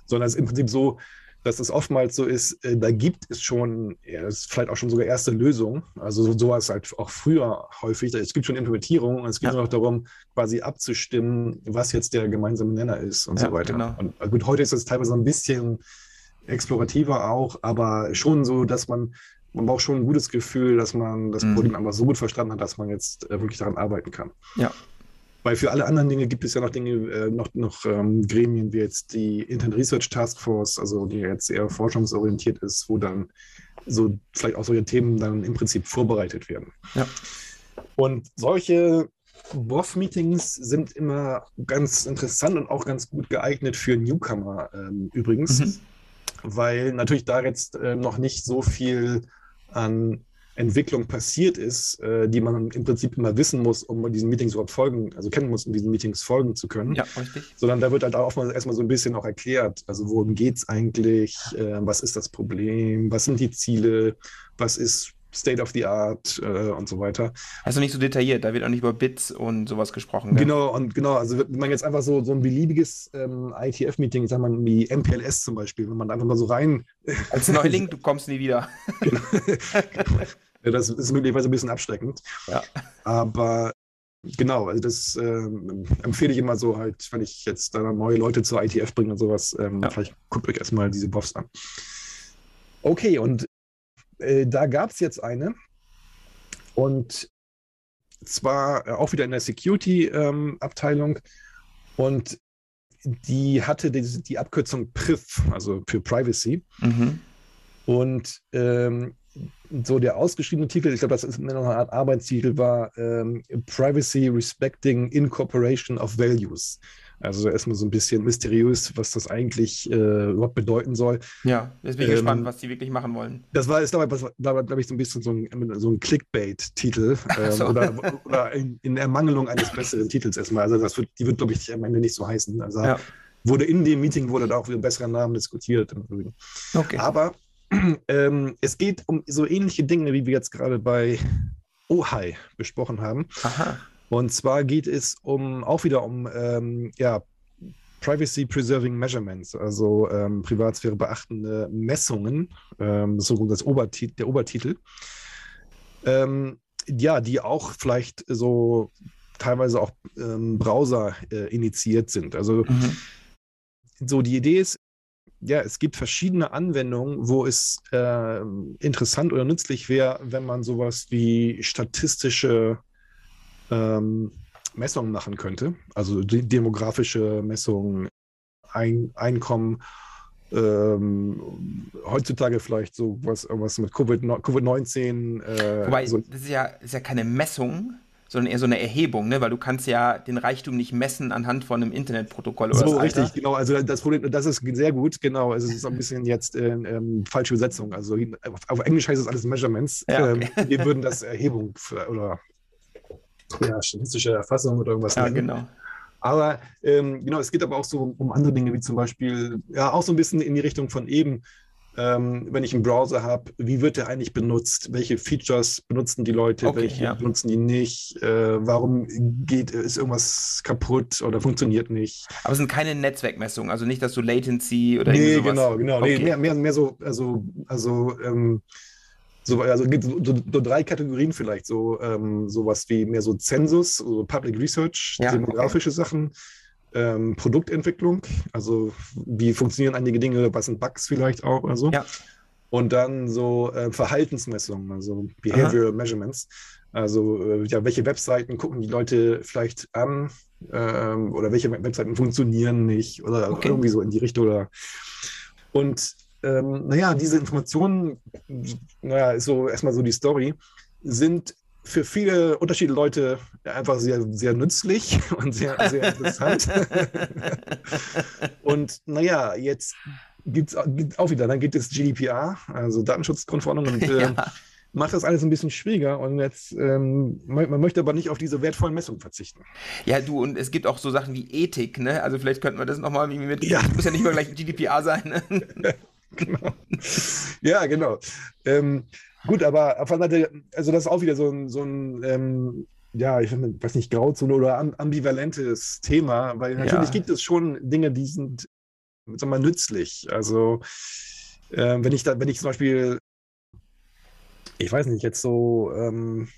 sondern es ist im Prinzip so, dass es oftmals so ist, äh, da gibt es schon, ja, ist vielleicht auch schon sogar erste Lösungen. Also so, sowas halt auch früher häufig. Es gibt schon Implementierung und es geht ja. nur noch darum, quasi abzustimmen, was jetzt der gemeinsame Nenner ist und ja, so weiter. Genau. Und gut, heute ist es teilweise ein bisschen explorativer auch, aber schon so, dass man man braucht schon ein gutes Gefühl, dass man das mhm. Problem aber so gut verstanden hat, dass man jetzt äh, wirklich daran arbeiten kann. Ja. Weil für alle anderen Dinge gibt es ja noch Dinge, äh, noch, noch ähm, Gremien wie jetzt die Internet Research Task Force, also die jetzt eher forschungsorientiert ist, wo dann so vielleicht auch solche Themen dann im Prinzip vorbereitet werden. Ja. Und solche WOF-Meetings sind immer ganz interessant und auch ganz gut geeignet für Newcomer ähm, übrigens, mhm. weil natürlich da jetzt äh, noch nicht so viel an Entwicklung passiert ist, äh, die man im Prinzip immer wissen muss, um diesen Meetings überhaupt folgen, also kennen muss, um diesen Meetings folgen zu können. Ja, richtig. Sondern da wird halt auch mal erstmal so ein bisschen auch erklärt, also worum geht es eigentlich, äh, was ist das Problem, was sind die Ziele, was ist State of the Art äh, und so weiter. Also nicht so detailliert, da wird auch nicht über Bits und sowas gesprochen. Gell? Genau, und genau, also wenn man jetzt einfach so, so ein beliebiges ähm, ITF-Meeting, sagen wir wie MPLS zum Beispiel, wenn man einfach mal so rein. *laughs* Als Neuling, du kommst nie wieder. *laughs* genau. das ist möglicherweise ein bisschen abschreckend. Ja. Aber genau, also das ähm, empfehle ich immer so halt, wenn ich jetzt da neue Leute zur ITF bringe und sowas, ähm, ja. vielleicht guckt euch erstmal diese Buffs an. Okay, und äh, da gab es jetzt eine und zwar äh, auch wieder in der Security-Abteilung ähm, und die hatte die, die, Abkürzung PRIV, also für Privacy. Mhm. Und ähm, so der ausgeschriebene Titel, ich glaube, das ist noch eine Art Arbeitstitel, war ähm, Privacy Respecting Incorporation of Values. Also erstmal so ein bisschen mysteriös, was das eigentlich äh, überhaupt bedeuten soll. Ja, jetzt bin ich ähm, gespannt, was die wirklich machen wollen. Das war, ist dabei glaube ich, so ein bisschen so ein, so ein Clickbait-Titel *laughs* ähm, so. oder, oder in, in, Ermangelung eines besseren Titels erstmal. Also das wird, die wird, glaube ich, am Ende nicht so heißen. Also ja. wurde in dem Meeting wurde da auch wieder ein besserer Namen diskutiert. Okay. Aber *clears throat* ähm, es geht um so ähnliche Dinge, wie wir jetzt gerade bei Ohai besprochen haben. Aha. Und zwar geht es um auch wieder um ähm, ja, Privacy Preserving Measurements, also ähm, Privatsphäre beachtende Messungen, ähm, so das Obertit der Obertitel. Ähm, ja, die auch vielleicht so teilweise auch ähm, Browser äh, initiiert sind. Also mhm. so die Idee ist, ja, es gibt verschiedene Anwendungen, wo es äh, interessant oder nützlich wäre, wenn man sowas wie statistische ähm, Messungen machen könnte. Also die demografische Messungen, Ein Einkommen, ähm, heutzutage vielleicht so was, was mit Covid-19. Äh, Wobei, so. das ist ja, ist ja keine Messung, sondern eher so eine Erhebung, ne? weil du kannst ja den Reichtum nicht messen anhand von einem Internetprotokoll oder so. richtig, genau. Also das Problem, das ist sehr gut, genau. Es ist ein bisschen jetzt äh, ähm, falsche Übersetzung. Also auf, Englisch heißt es alles Measurements. Ja, okay. ähm, wir würden das *laughs* Erhebung oder ja, statistische Erfassung oder irgendwas ja, nennen. genau. Aber ähm, genau, es geht aber auch so um andere Dinge, wie zum Beispiel, ja, auch so ein bisschen in die Richtung von eben, ähm, wenn ich einen Browser habe, wie wird der eigentlich benutzt? Welche Features benutzen die Leute? Okay, welche ja. benutzen die nicht? Äh, warum geht, ist irgendwas kaputt oder funktioniert nicht? Aber es sind keine Netzwerkmessungen, also nicht, dass du Latency oder nee, irgendwie sowas. Genau, genau. Okay. Nee, mehr, mehr, mehr so, also, also ähm, so, also gibt so, so, drei Kategorien vielleicht, so ähm, sowas wie mehr so Zensus, so Public Research, ja, demografische okay. Sachen, ähm, Produktentwicklung, also wie funktionieren einige Dinge, was sind Bugs vielleicht auch oder so. Ja. Und dann so äh, Verhaltensmessungen, also Behavioral Aha. Measurements. Also äh, ja, welche Webseiten gucken die Leute vielleicht an ähm, oder welche Webseiten funktionieren nicht oder okay. irgendwie so in die Richtung. Oder, und ähm, naja, diese Informationen, naja, ist so erstmal so die Story, sind für viele unterschiedliche Leute einfach sehr, sehr nützlich *laughs* und sehr, sehr interessant. *laughs* und naja, jetzt gibt es auch wieder, dann gibt es GDPR, also Datenschutzgrundverordnung und *laughs* äh, ja. macht das alles ein bisschen schwieriger und jetzt, ähm, man, man, möchte aber nicht auf diese wertvollen Messungen verzichten. Ja, du, und es gibt auch so Sachen wie Ethik, ne? Also vielleicht könnten wir das nochmal mit, ja. muss ja nicht mal gleich GDPR sein, ne? *laughs* genau. Ja, genau. Ähm, gut, aber auf der Seite, also das ist auch wieder so ein, so ein ähm, ja, ich weiß nicht, Grauzone oder ambivalentes Thema, weil natürlich ja. gibt es schon Dinge, die sind, sagen wir mal, nützlich. Also, äh, wenn ich da, wenn ich zum Beispiel, ich weiß nicht, jetzt so, ähm,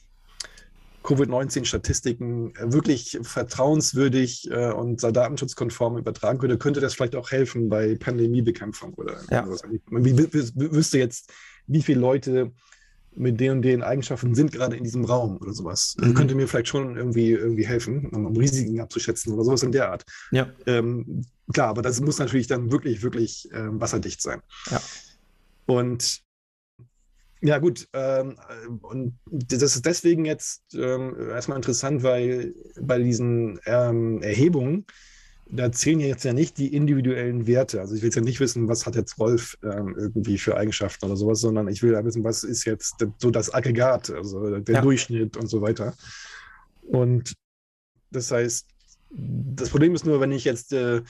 Covid-19-Statistiken wirklich vertrauenswürdig äh, und datenschutzkonform übertragen könnte, könnte das vielleicht auch helfen bei Pandemiebekämpfung oder ja. was. Man wüsste jetzt, wie viele Leute mit den und den Eigenschaften sind gerade in diesem Raum oder sowas. Mhm. könnte mir vielleicht schon irgendwie, irgendwie helfen, um, Risiken abzuschätzen oder sowas in der Art. Ja. Ähm, klar, aber das muss natürlich dann wirklich, wirklich äh, wasserdicht sein. Ja. Und ja, gut. Ähm, und das ist deswegen jetzt ähm, erstmal interessant, weil bei diesen ähm, Erhebungen, da zählen jetzt ja nicht die individuellen Werte. Also ich will jetzt ja nicht wissen, was hat jetzt Rolf ähm, irgendwie für Eigenschaften oder sowas, sondern ich will ja wissen, was ist jetzt so das Aggregat, also der ja. Durchschnitt und so weiter. Und das heißt, das Problem ist nur, wenn ich jetzt äh,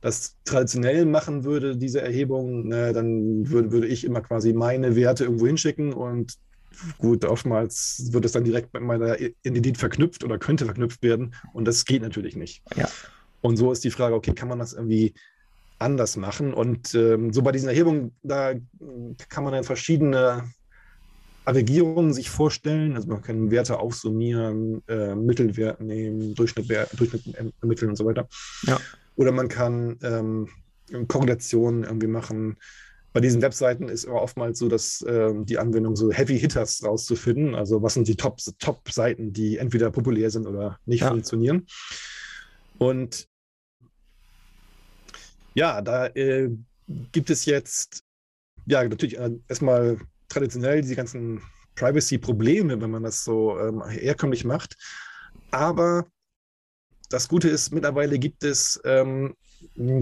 das traditionell machen würde, diese Erhebung, ne, dann würde, würde ich immer quasi meine Werte irgendwo hinschicken und gut, oftmals wird es dann direkt mit meiner Identität verknüpft oder könnte verknüpft werden und das geht natürlich nicht. Ja. Und so ist die Frage, okay, kann man das irgendwie anders machen? Und ähm, so bei diesen Erhebungen, da kann man dann verschiedene Aggregierungen sich vorstellen. Also man kann Werte aufsummieren, äh, Mittelwert nehmen, Durchschnitt, Durchschnitt ermitteln und so weiter. Ja. Oder man kann ähm, Korrelationen irgendwie machen. Bei diesen Webseiten ist aber oftmals so, dass äh, die Anwendung so Heavy Hitters rauszufinden. Also was sind die Top-Seiten, Top die entweder populär sind oder nicht ja. funktionieren. Und ja, da äh, gibt es jetzt ja natürlich äh, erstmal traditionell diese ganzen Privacy-Probleme, wenn man das so ähm, herkömmlich macht. Aber das Gute ist, mittlerweile gibt es ähm,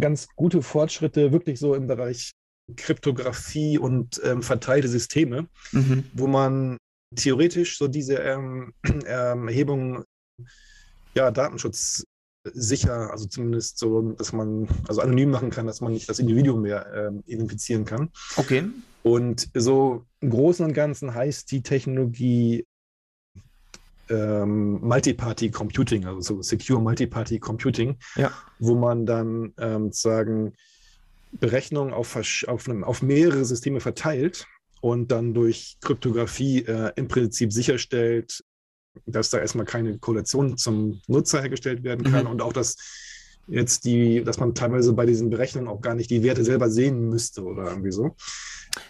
ganz gute Fortschritte wirklich so im Bereich Kryptographie und ähm, verteilte Systeme, mhm. wo man theoretisch so diese ähm, *clears throat* Erhebung ja, Datenschutz sicher, also zumindest so, dass man also anonym machen kann, dass man nicht das Individuum mehr ähm, identifizieren kann. Okay. Und so im Großen und Ganzen heißt die Technologie ähm, Multi-Party Computing, also so Secure Multi-Party Computing, ja. wo man dann ähm, sagen Berechnungen auf, auf, auf, mehrere Systeme verteilt und dann durch Kryptographie äh, im Prinzip sicherstellt, dass da erstmal keine Korrelation zum Nutzer hergestellt werden kann mhm. und auch, dass jetzt die, dass man teilweise bei diesen Berechnungen auch gar nicht die Werte selber sehen müsste oder irgendwie so.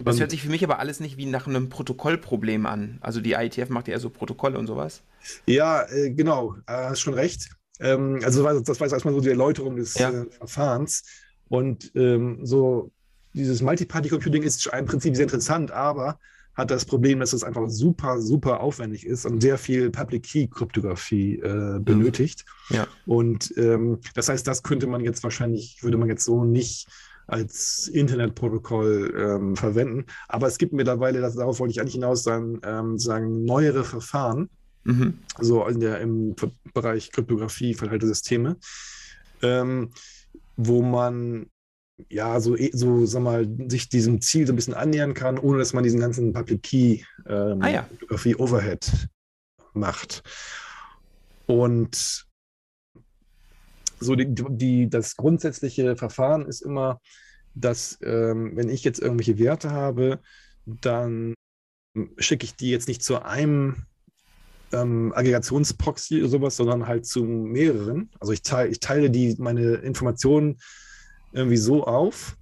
Das hört sich für mich aber alles nicht wie nach einem Protokollproblem an. Also die IETF macht ja eher so Protokolle und sowas. Ja, äh, genau, äh, hast schon recht. Ähm, also das war jetzt erstmal so die Erläuterung des ja. äh, Verfahrens. Und ähm, so dieses Multi-Party-Computing ist im Prinzip sehr interessant, aber hat das Problem, dass es einfach super, super aufwendig ist und sehr viel Public Key Kryptographie äh, mhm. benötigt. Ja. Und ähm, das heißt, das könnte man jetzt wahrscheinlich, würde man jetzt so nicht als Internetprotokoll ähm, verwenden. Aber es gibt mittlerweile, das, darauf wollte ich eigentlich hinaus sagen, ähm, sagen neuere Verfahren, mhm. so in der, im Bereich Kryptographie, verteilte Systeme, ähm, wo man ja, so, eh, so, sag mal, sich diesem Ziel so ein bisschen annähern kann, ohne dass man diesen ganzen Public Key ähm, ah, ja. Overhead macht. Und so die, die, das grundsätzliche Verfahren ist immer, dass ähm, wenn ich jetzt irgendwelche Werte habe, dann schicke ich die jetzt nicht zu einem ähm, Aggregationsproxy oder sowas, sondern halt zu mehreren. Also ich teile, ich teile die, meine Informationen irgendwie so auf,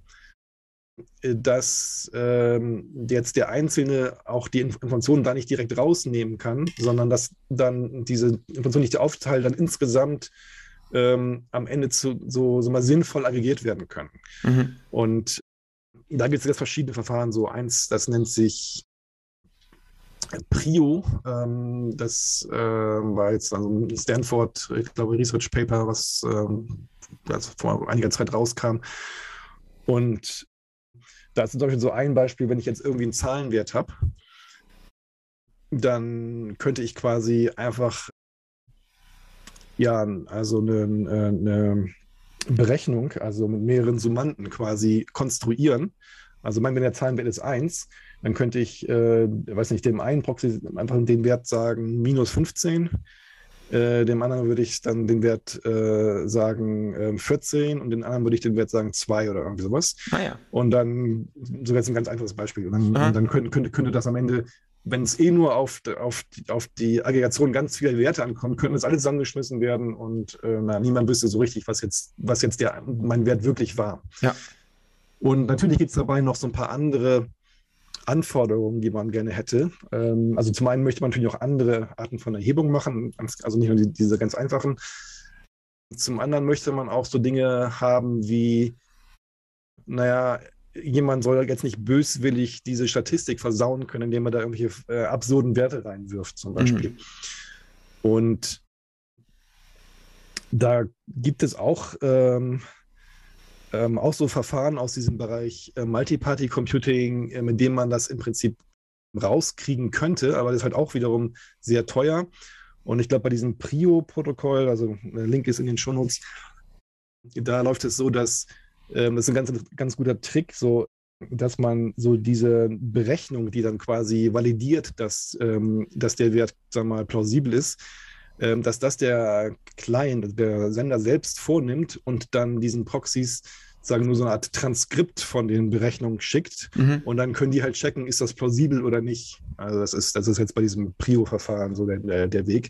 äh, dass ähm, jetzt der Einzelne auch die Informationen da nicht direkt rausnehmen kann, sondern dass dann diese Informationen, die ich aufteile, dann insgesamt ähm, am Ende zu, so, so mal sinnvoll aggregiert werden können. Mhm. Und da gibt es jetzt verschiedene Verfahren. So eins, das nennt sich Prio. Ähm, das äh, war jetzt also ein Stanford, ich glaube, Research Paper, was ähm, also vor einiger Zeit rauskam. Und da ist zum Beispiel so ein Beispiel, wenn ich jetzt irgendwie einen Zahlenwert habe, dann könnte ich quasi einfach ja, also eine, eine Berechnung, also mit mehreren Summanden quasi konstruieren. Also wenn der Zahlenwert ist 1, dann könnte ich, äh, weiß nicht, dem einen Proxy einfach den Wert sagen minus 15 äh, dem anderen würde ich dann den Wert äh, sagen äh, 14 und den anderen würde ich den Wert sagen 2 oder irgendwie sowas. Ah, ja. Und dann, so jetzt ein ganz einfaches Beispiel. Und dann, und dann könnte, könnte, könnte das am Ende, wenn es eh nur auf, auf, die, auf die Aggregation ganz viele Werte ankommt, könnten das alle zusammengeschmissen werden und äh, na, niemand wüsste so richtig, was jetzt, was jetzt der, mein Wert wirklich war. Ja. Und natürlich gibt es dabei noch so ein paar andere Anforderungen, die man gerne hätte. Ähm, also zum einen möchte man natürlich auch andere Arten von Erhebung machen, also nicht nur die, diese ganz einfachen. Zum anderen möchte man auch so Dinge haben wie, naja, jemand soll jetzt nicht böswillig diese Statistik versauen können, indem er da irgendwelche äh, absurden Werte reinwirft, zum Beispiel. Mhm. Und da gibt es auch ähm, ähm, auch so Verfahren aus diesem Bereich äh, Multi-Party-Computing, äh, mit dem man das im Prinzip rauskriegen könnte, aber das ist halt auch wiederum sehr teuer. Und ich glaube, bei diesem Prio-Protokoll, also der Link ist in den Shownotes, da läuft es so, dass ähm, das ist ein ganz, ganz guter Trick, so dass man so diese Berechnung, die dann quasi validiert, dass, ähm, dass der Wert, sagen wir mal, plausibel ist, dass das der Client, der Sender selbst vornimmt und dann diesen Proxys sagen nur so eine Art Transkript von den Berechnungen schickt mhm. und dann können die halt checken, ist das plausibel oder nicht. Also das ist, das ist jetzt bei diesem Prio-Verfahren so der, der Weg.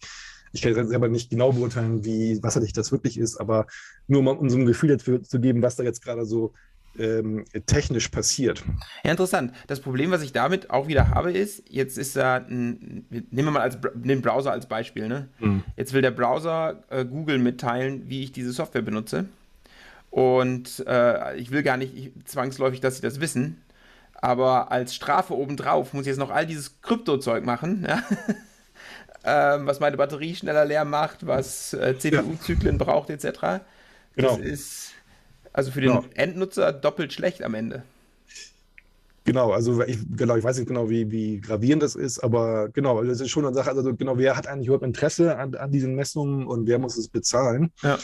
Ich kann jetzt selber nicht genau beurteilen, wie wasserdicht das wirklich ist, aber nur um, um so ein Gefühl dafür zu geben, was da jetzt gerade so ähm, technisch passiert. Ja, interessant. Das Problem, was ich damit auch wieder habe, ist, jetzt ist da, ein, nehmen wir mal als, den Browser als Beispiel. Ne? Mhm. Jetzt will der Browser äh, Google mitteilen, wie ich diese Software benutze. Und äh, ich will gar nicht ich, zwangsläufig, dass sie das wissen. Aber als Strafe obendrauf muss ich jetzt noch all dieses Krypto-Zeug machen, ja? *laughs* ähm, was meine Batterie schneller leer macht, was äh, CPU-Zyklen ja. braucht, etc. Genau. Das ist also für den genau. Endnutzer doppelt schlecht am Ende. Genau, also ich, genau, ich weiß nicht genau, wie, wie gravierend das ist, aber genau, das ist schon eine Sache, also genau, wer hat eigentlich überhaupt Interesse an, an diesen Messungen und wer muss es bezahlen? Ja.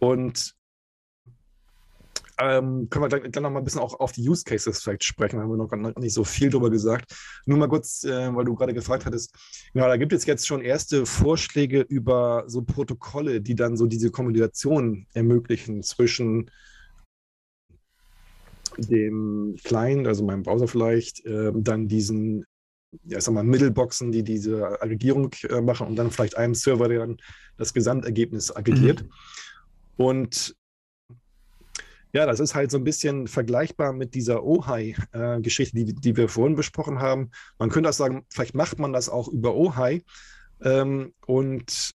Und ähm, können wir dann, dann noch mal ein bisschen auch auf die Use Cases vielleicht sprechen, da haben wir noch nicht so viel drüber gesagt. Nur mal kurz, äh, weil du gerade gefragt hattest, genau, da gibt es jetzt schon erste Vorschläge über so Protokolle, die dann so diese Kommunikation ermöglichen zwischen dem Client, also meinem Browser vielleicht, äh, dann diesen, ja, ich sag mal, Middleboxen, die diese Aggregierung äh, machen und dann vielleicht einem Server, der dann das Gesamtergebnis aggregiert. Mhm. Und ja, das ist halt so ein bisschen vergleichbar mit dieser Ohai-Geschichte, die, die wir vorhin besprochen haben. Man könnte auch sagen, vielleicht macht man das auch über Ohai. Ähm, und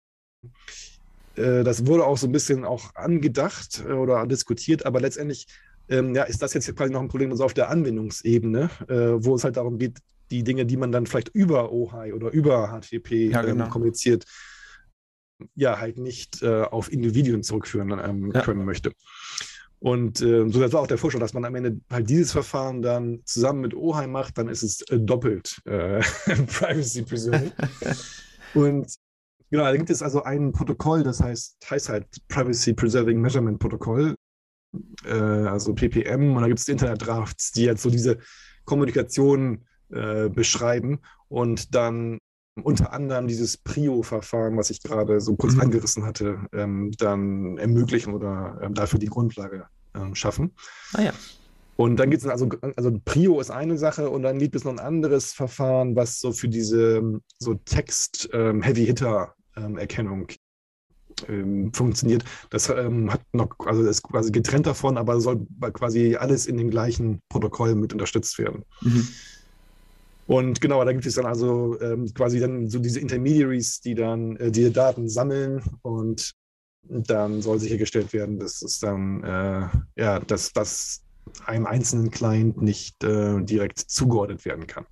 äh, das wurde auch so ein bisschen auch angedacht äh, oder diskutiert, aber letztendlich ähm, ja, ist das jetzt quasi noch ein Problem also auf der Anwendungsebene, äh, wo es halt darum geht, die Dinge, die man dann vielleicht über OHI oder über HTTP ja, ähm, genau. ähm, kommuniziert, ja, halt nicht äh, auf Individuen zurückführen ähm, ja. können möchte. Und äh, so das war auch der Vorschlag, dass man am Ende halt dieses Verfahren dann zusammen mit OHI macht, dann ist es äh, doppelt äh, *laughs* Privacy Preserving. *laughs* Und genau, da gibt es also ein Protokoll, das heißt, heißt halt Privacy Preserving Measurement Protokoll äh, also PPM, und da gibt es Internet-Drafts, die jetzt so diese Kommunikation äh, beschreiben und dann unter anderem dieses Prio-Verfahren, was ich gerade so kurz mhm. angerissen hatte, ähm, dann ermöglichen oder ähm, dafür die Grundlage ähm, schaffen. Ah ja. Und dann gibt es also, also Prio ist eine Sache und dann gibt es noch ein anderes Verfahren, was so für diese so Text-Heavy-Hitter-Erkennung ähm, funktioniert. Das ähm, hat noch, also ist quasi getrennt davon, aber soll quasi alles in dem gleichen Protokoll mit unterstützt werden. Mhm. Und genau, da gibt es dann also ähm, quasi dann so diese Intermediaries, die dann äh, diese Daten sammeln und dann soll sichergestellt werden, dass es dann, äh, ja, dass das einem einzelnen Client nicht äh, direkt zugeordnet werden kann.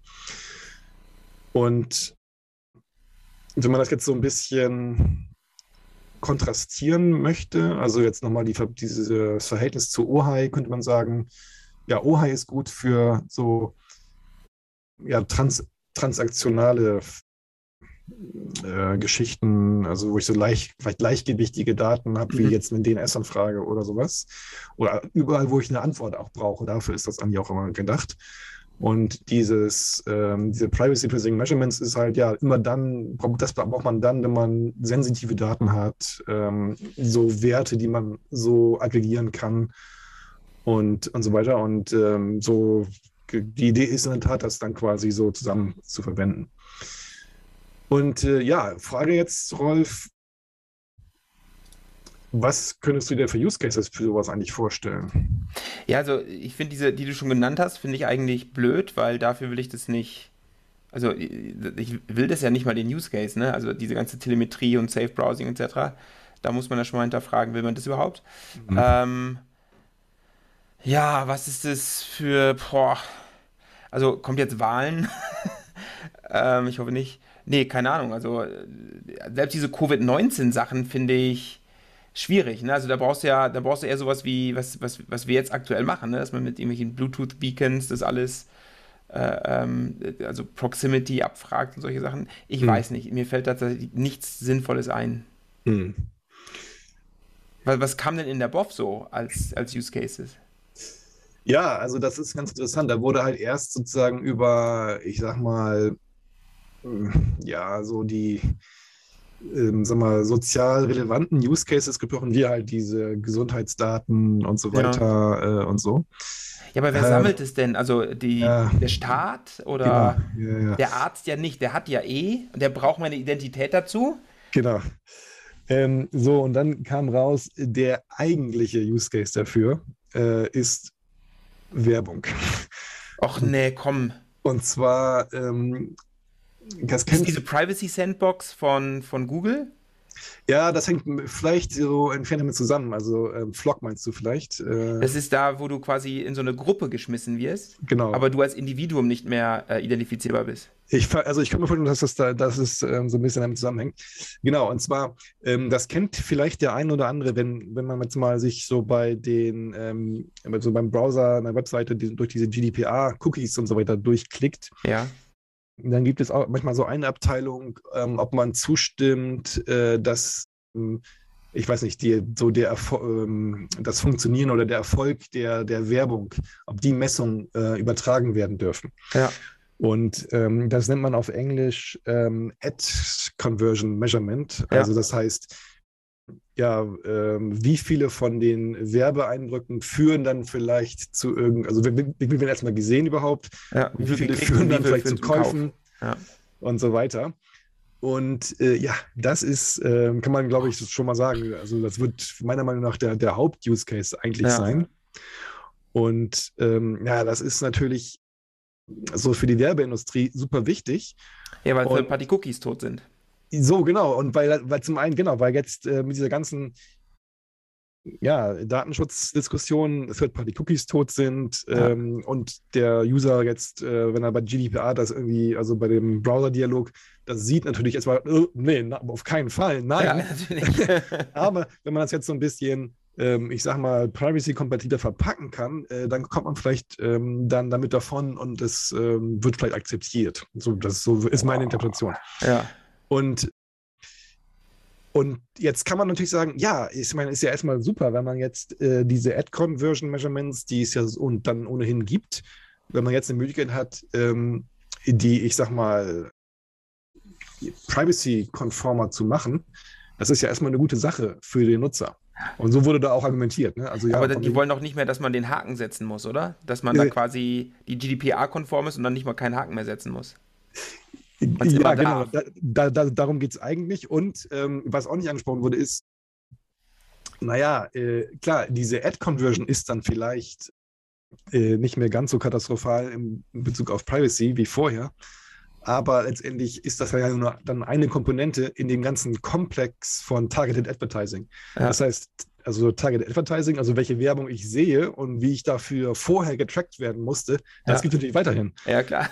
Und wenn man das jetzt so ein bisschen kontrastieren möchte, also jetzt nochmal die, dieses Verhältnis zu Ohai, könnte man sagen, ja, Ohai ist gut für so ja, trans, transaktionale äh, Geschichten, also wo ich so leicht, vielleicht leichtgewichtige Daten habe, wie mhm. jetzt eine DNS-Anfrage oder sowas. Oder überall, wo ich eine Antwort auch brauche. Dafür ist das eigentlich auch immer gedacht. Und dieses, ähm, diese Privacy Preserving Measurements ist halt ja immer dann, das braucht man dann, wenn man sensitive Daten hat, ähm, so Werte, die man so aggregieren kann und, und so weiter. Und ähm, so die Idee ist in der Tat, das dann quasi so zusammen zu verwenden. Und äh, ja, Frage jetzt, Rolf, was könntest du dir für Use Cases für sowas eigentlich vorstellen? Ja, also ich finde diese, die du schon genannt hast, finde ich eigentlich blöd, weil dafür will ich das nicht. Also ich will das ja nicht mal den Use Case, ne? Also diese ganze Telemetrie und Safe Browsing etc. Da muss man ja schon mal hinterfragen, will man das überhaupt? Mhm. Ähm, ja, was ist das für. Boah, also kommt jetzt Wahlen? *laughs* ähm, ich hoffe nicht. Nee, keine Ahnung. Also selbst diese Covid-19-Sachen finde ich schwierig. Ne? Also da brauchst du ja, da brauchst du eher sowas wie, was, was, was wir jetzt aktuell machen, ne? dass man mit irgendwelchen Bluetooth-Beacons das alles, äh, ähm, also Proximity abfragt und solche Sachen. Ich hm. weiß nicht, mir fällt tatsächlich nichts Sinnvolles ein. Hm. Was, was kam denn in der BOF so als, als Use Cases? Ja, also das ist ganz interessant. Da wurde halt erst sozusagen über, ich sag mal, ja, so die ähm, sag mal, sozial relevanten Use Cases gesprochen, wie halt diese Gesundheitsdaten und so weiter ja. äh, und so. Ja, aber wer äh, sammelt es denn? Also die, ja, der Staat oder genau, ja, der Arzt ja nicht, der hat ja eh, der braucht meine Identität dazu. Genau. Ähm, so, und dann kam raus, der eigentliche Use Case dafür äh, ist Werbung. Och nee, komm. Und zwar, ähm, das kennt... Ist diese Privacy Sandbox von, von Google? Ja, das hängt vielleicht so entfernt damit zusammen. Also ähm, Flock meinst du vielleicht? Äh, das ist da, wo du quasi in so eine Gruppe geschmissen wirst. Genau. Aber du als Individuum nicht mehr äh, identifizierbar bist. Ich, also ich kann mir vorstellen, dass das, da, dass es ähm, so ein bisschen damit zusammenhängt. Genau, und zwar, ähm, das kennt vielleicht der ein oder andere, wenn, wenn man jetzt mal sich so bei den, ähm, so beim Browser, einer Webseite die, durch diese GDPR-Cookies und so weiter durchklickt. Ja dann gibt es auch manchmal so eine Abteilung, ähm, ob man zustimmt, äh, dass, ähm, ich weiß nicht, die, so der ähm, das Funktionieren oder der Erfolg der, der Werbung, ob die Messungen äh, übertragen werden dürfen. Ja. Und ähm, das nennt man auf Englisch ähm, Ad Conversion Measurement. Also ja. das heißt, ja, ähm, wie viele von den Werbeeindrücken führen dann vielleicht zu irgend, also wie, wie werden erstmal gesehen überhaupt? Ja, wie, wie viele führen dann vielleicht zu Käufen ja. und so weiter. Und äh, ja, das ist, äh, kann man glaube ich schon mal sagen, also das wird meiner Meinung nach der, der Haupt-Use-Case eigentlich ja. sein. Und ähm, ja, das ist natürlich so für die Werbeindustrie super wichtig. Ja, weil ein paar die Cookies tot sind. So, genau. Und weil, weil zum einen, genau, weil jetzt äh, mit dieser ganzen ja, Datenschutzdiskussion, Third-Party-Cookies tot sind ja. ähm, und der User jetzt, äh, wenn er bei GDPR das irgendwie, also bei dem Browser-Dialog, das sieht natürlich erstmal, äh, nee, na, auf keinen Fall, nein. Ja, *laughs* Aber wenn man das jetzt so ein bisschen, ähm, ich sag mal, privacy-kompatibler verpacken kann, äh, dann kommt man vielleicht ähm, dann damit davon und es ähm, wird vielleicht akzeptiert. So, das so ist meine Interpretation. Ja. Und, und jetzt kann man natürlich sagen, ja, ich meine, ist ja erstmal super, wenn man jetzt äh, diese Ad-Conversion-Measurements, die es ja und dann ohnehin gibt, wenn man jetzt eine Möglichkeit hat, ähm, die, ich sag mal, privacy-konformer zu machen, das ist ja erstmal eine gute Sache für den Nutzer. Und so wurde da auch argumentiert. Ne? Also, ja, Aber die wollen doch nicht mehr, dass man den Haken setzen muss, oder? Dass man äh, da quasi die GDPR-konform ist und dann nicht mal keinen Haken mehr setzen muss. Ja, genau. Da, da, da, darum geht es eigentlich. Und ähm, was auch nicht angesprochen wurde, ist, naja, äh, klar, diese Ad-Conversion ist dann vielleicht äh, nicht mehr ganz so katastrophal im, in Bezug auf Privacy wie vorher. Aber letztendlich ist das ja nur dann eine Komponente in dem ganzen Komplex von Targeted Advertising. Ja. Das heißt, also Target Advertising, also welche Werbung ich sehe und wie ich dafür vorher getrackt werden musste, das ja. gibt natürlich weiterhin. Ja, klar.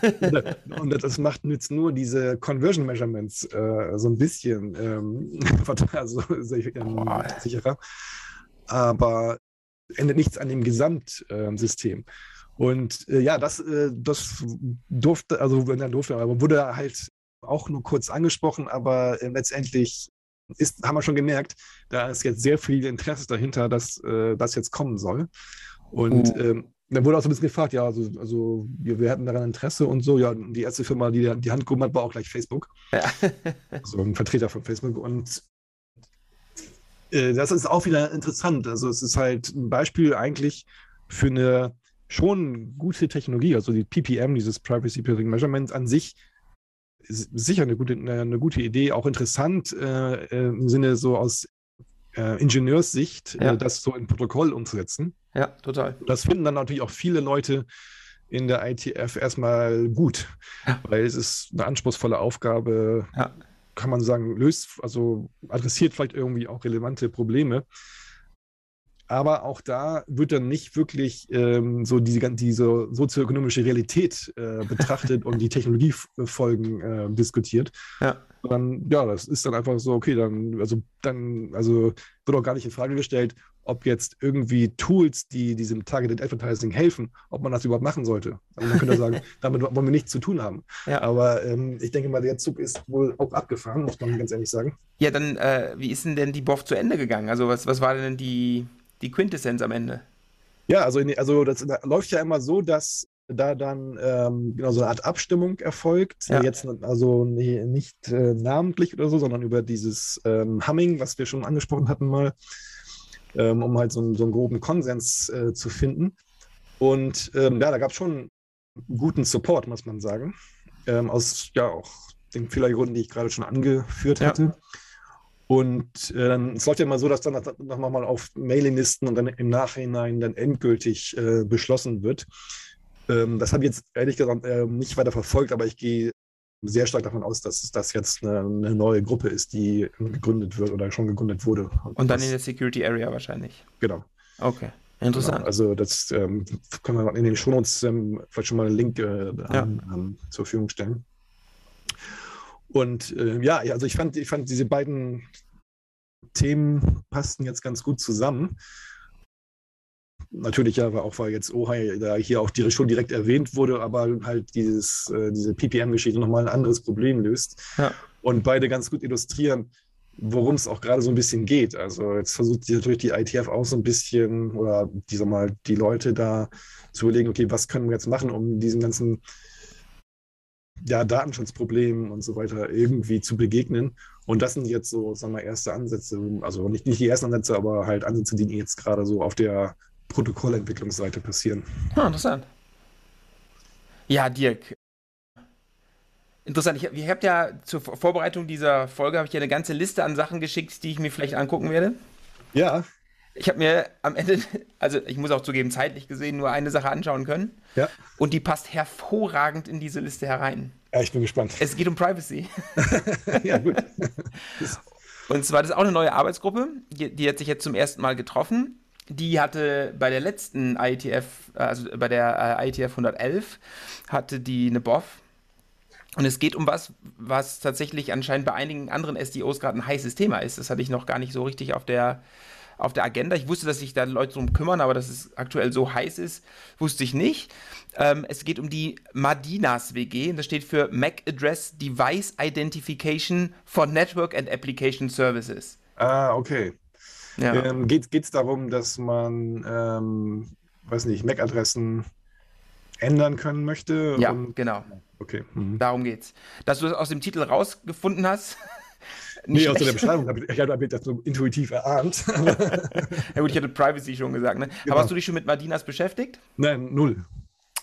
und, das macht jetzt nur diese Conversion Measurements äh, so ein bisschen ähm, *laughs* also, ähm, sicherer. Aber ändert nichts an dem Gesamtsystem. Ähm, und äh, ja, das, äh, das durfte, also wenn er durfte, aber wurde halt auch nur kurz angesprochen, aber äh, letztendlich ist, haben wir schon gemerkt, da ist jetzt sehr viel Interesse dahinter, dass äh, das jetzt kommen soll. Und mhm. ähm, dann wurde auch so ein bisschen gefragt, ja, also, also wir, wir, hatten daran Interesse und so. Ja, die erste Firma, die die Hand gehoben hat, war auch gleich Facebook. Ja. *laughs* also ein Vertreter von Facebook. Und äh, das ist auch wieder interessant. Also es ist halt ein Beispiel eigentlich für eine schon gute Technologie. Also die PPM, dieses Privacy Peering Measurement an sich, sicher eine gute, eine gute Idee, auch interessant äh, äh, im Sinne so aus äh, Ingenieurssicht, äh, ja. äh, das so in Protokoll umzusetzen. Ja, total. Das finden dann natürlich auch viele Leute in der ITF erstmal gut, ja. weil es ist eine anspruchsvolle Aufgabe, ja. kann man sagen, löst, also adressiert vielleicht irgendwie auch relevante Probleme. Aber auch da wird dann nicht wirklich ähm, so diese, diese sozioökonomische Realität äh, *laughs* betrachtet und die Technologiefolgen äh, diskutiert. Ja. Sondern ja, das ist dann einfach so, okay, dann, also dann, also wird auch gar nicht in Frage gestellt, ob jetzt irgendwie Tools, die diesem Targeted Advertising helfen, ob man das überhaupt machen sollte. Also man könnte sagen, *laughs* damit wollen wir nichts zu tun haben. Ja. Aber ähm, ich denke mal, der Zug ist wohl auch abgefahren, muss man ganz ehrlich sagen. Ja, dann, äh, wie ist denn denn die BOF zu Ende gegangen? Also was, was war denn die, die Quintessenz am Ende. Ja, also, in, also das läuft ja immer so, dass da dann ähm, genau so eine Art Abstimmung erfolgt. Ja. Jetzt also nicht, äh, namentlich oder so, sondern über dieses ähm, Humming, was wir schon angesprochen hatten mal, ähm, um halt so, einen, so einen groben Konsens äh, zu finden. Und ähm, ja, da gab es schon guten Support, muss man sagen. Ähm, aus ja auch den Fehlergründen, die ich gerade schon angeführt ja. hatte. Und äh, dann, es läuft ja immer so, dass dann nochmal auf Mailinglisten und dann im Nachhinein dann endgültig äh, beschlossen wird. Ähm, das habe ich jetzt ehrlich gesagt äh, nicht weiter verfolgt, aber ich gehe sehr stark davon aus, dass das jetzt eine, eine, neue Gruppe ist, die gegründet wird oder schon gegründet wurde. Und, und dann das, in der Security Area wahrscheinlich. Genau. Okay. Interessant. Genau, also das ähm, können wir in den Shownotes ähm, vielleicht schon mal einen Link äh, ja. an, zur Verfügung stellen. Und äh, ja, also ich fand, ich fand diese beiden Themen passten jetzt ganz gut zusammen. Natürlich ja, auch weil jetzt Ohio da hier auch die, schon direkt erwähnt wurde, aber halt dieses, äh, diese PPM-Geschichte nochmal ein anderes Problem löst. Ja. Und beide ganz gut illustrieren, worum es auch gerade so ein bisschen geht. Also jetzt versucht sich natürlich die ITF auch so ein bisschen oder die, sag mal, die Leute da zu überlegen, okay, was können wir jetzt machen, um diesen ganzen ja, Datenschutzproblemen und so weiter irgendwie zu begegnen. Und das sind jetzt so, sagen wir, erste Ansätze, also nicht, nicht die ersten Ansätze, aber halt Ansätze, die jetzt gerade so auf der Protokollentwicklungsseite passieren. Ah, interessant. Ja, Dirk. Interessant. Ich, ich habe ja zur Vorbereitung dieser Folge habe ich ja eine ganze Liste an Sachen geschickt, die ich mir vielleicht angucken werde. Ja. Ich habe mir am Ende, *laughs* also ich muss auch zugeben, zeitlich gesehen nur eine Sache anschauen können. Ja. Und die passt hervorragend in diese Liste herein. Ja, ich bin gespannt. Es geht um Privacy. *laughs* ja, gut. *laughs* Und zwar das ist auch eine neue Arbeitsgruppe, die, die, hat sich jetzt zum ersten Mal getroffen. Die hatte bei der letzten IETF, also bei der äh, IETF 111, hatte die eine BOF. Und es geht um was, was tatsächlich anscheinend bei einigen anderen SDOs gerade ein heißes Thema ist. Das hatte ich noch gar nicht so richtig auf der, auf der Agenda. Ich wusste, dass sich da Leute drum kümmern, aber dass es aktuell so heiß ist, wusste ich nicht. Ähm, es geht um die Madinas WG und das steht für MAC Address Device Identification for Network and Application Services. Ah, okay. Ja. Ähm, geht es darum, dass man, ähm, weiß nicht, MAC-Adressen ändern können möchte? Ja, genau. Okay. Mhm. Darum geht's. Dass du das aus dem Titel rausgefunden hast, *laughs* nee, aus der Beschreibung habe ich, ich habe das so intuitiv erahnt. *laughs* ja gut, ich hatte Privacy schon gesagt. Ne? Genau. Aber hast du dich schon mit Madinas beschäftigt? Nein, null.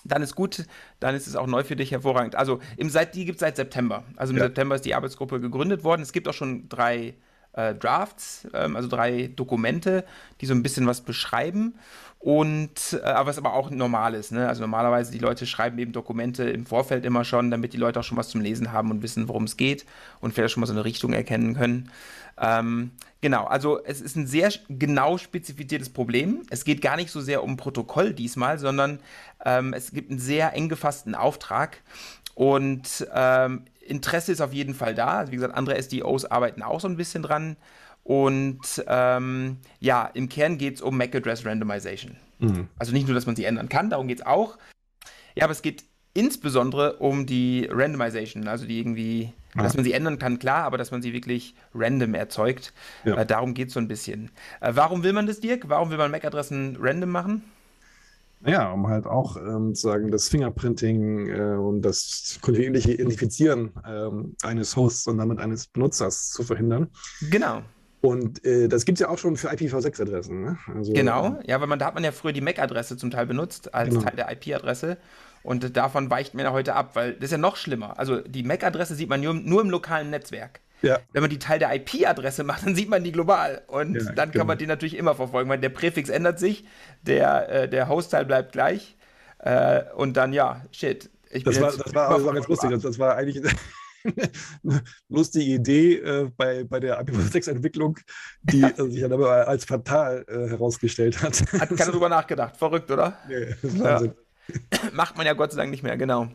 Dann ist gut, dann ist es auch neu für dich hervorragend. Also im seit, die gibt es seit September. Also im ja. September ist die Arbeitsgruppe gegründet worden. Es gibt auch schon drei äh, Drafts, ähm, also drei Dokumente, die so ein bisschen was beschreiben. Und äh, was aber auch normal ist. Ne? Also normalerweise die Leute schreiben eben Dokumente im Vorfeld immer schon, damit die Leute auch schon was zum Lesen haben und wissen, worum es geht und vielleicht schon mal so eine Richtung erkennen können. Ähm, genau, also es ist ein sehr genau spezifiziertes Problem. Es geht gar nicht so sehr um Protokoll diesmal, sondern ähm, es gibt einen sehr eng gefassten Auftrag. Und ähm, Interesse ist auf jeden Fall da. Also wie gesagt, andere SDOs arbeiten auch so ein bisschen dran. Und ähm, ja, im Kern geht es um MAC Address Randomization. Mhm. Also nicht nur, dass man sie ändern kann, darum geht es auch. Ja, aber es geht insbesondere um die Randomization, also die irgendwie, ja. dass man sie ändern kann, klar, aber dass man sie wirklich random erzeugt. Ja. Äh, darum geht es so ein bisschen. Äh, warum will man das, Dirk? Warum will man MAC-Adressen random machen? Ja, um halt auch ähm, sagen, das Fingerprinting äh, und das kontinuierliche Identifizieren ähm, eines Hosts und damit eines Benutzers zu verhindern. Genau. Und äh, das gibt es ja auch schon für IPv6-Adressen. Ne? Also, genau, ja, weil man, da hat man ja früher die MAC-Adresse zum Teil benutzt als genau. Teil der IP-Adresse. Und davon weicht man ja heute ab, weil das ist ja noch schlimmer. Also die MAC-Adresse sieht man nur, nur, im lokalen Netzwerk. Ja. Wenn man die Teil der IP-Adresse *laughs* macht, dann sieht man die global. Und ja, dann genau. kann man die natürlich immer verfolgen, weil der Präfix ändert sich, der, äh, der Host-Teil bleibt gleich. Äh, und dann, ja, shit. das, war, das, war, das war ganz lustig. Das, das war eigentlich *laughs* *laughs* lustige Idee äh, bei, bei der IPv6-Entwicklung, die äh, sich dann aber als fatal äh, herausgestellt hat. Hat keiner drüber nachgedacht. Verrückt, oder? Nee. Ja. Macht man ja Gott sei Dank nicht mehr, genau.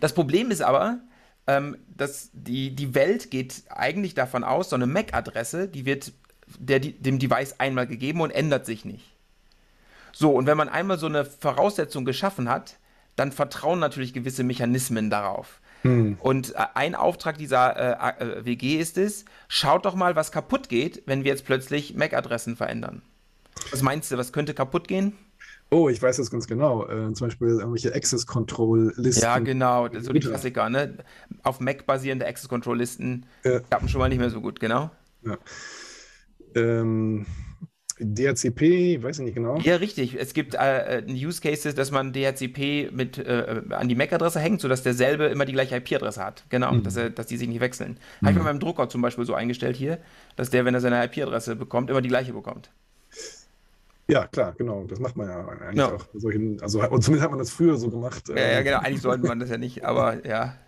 Das Problem ist aber, ähm, dass die, die Welt geht eigentlich davon aus, so eine MAC-Adresse, die wird der, dem Device einmal gegeben und ändert sich nicht. So, und wenn man einmal so eine Voraussetzung geschaffen hat, dann vertrauen natürlich gewisse Mechanismen darauf. Hm. Und äh, ein Auftrag dieser äh, äh WG ist es, schaut doch mal, was kaputt geht, wenn wir jetzt plötzlich MAC-Adressen verändern. Was meinst du, was könnte kaputt gehen? Oh, ich weiß das ganz genau. Äh, zum Beispiel irgendwelche Access-Control-Listen. Ja, genau, so die Klassiker, ne? Auf Mac basierende Access-Control-Listen ja. klappen schon mal nicht mehr so gut, genau. Ja. Ähm, DHCP, weiß ich nicht genau. Ja, richtig. Es gibt äh, äh Use Cases, dass man DHCP mit äh, an die MAC-Adresse hängt, sodass derselbe immer die gleiche IP-Adresse hat. Genau, mhm. dass, er, dass die sich nicht wechseln. Mhm. Habe ich bei meinem Drucker zum Beispiel so eingestellt hier, dass der, wenn er seine IP-Adresse bekommt, immer die gleiche bekommt. Ja, klar, genau. Das macht man ja eigentlich ja. auch. Solchen, also, und zumindest hat man das früher so gemacht. Ja, ja, genau. Eigentlich sollte man das ja nicht, aber ja. *laughs*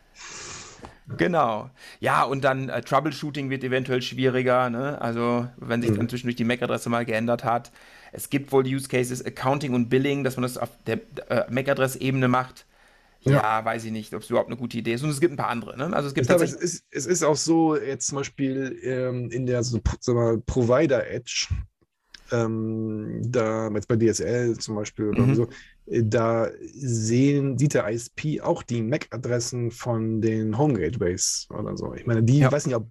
Genau. Ja, und dann äh, Troubleshooting wird eventuell schwieriger, ne? Also, wenn sich mhm. dann zwischendurch die MAC-Adresse mal geändert hat. Es gibt wohl Use Cases Accounting und Billing, dass man das auf der äh, MAC-Adresse-Ebene macht. Ja. ja. weiß ich nicht, ob es überhaupt eine gute Idee ist. Und es gibt ein paar andere. Ne? Also es gibt es, ist, es ist auch so, jetzt zum Beispiel ähm, in der so, Provider-Edge, ähm, da jetzt bei DSL zum Beispiel oder mhm. so, äh, da sehen, sieht der ISP auch die MAC-Adressen von den Home Gateways oder so. Ich meine, die, ja. weiß nicht, ob,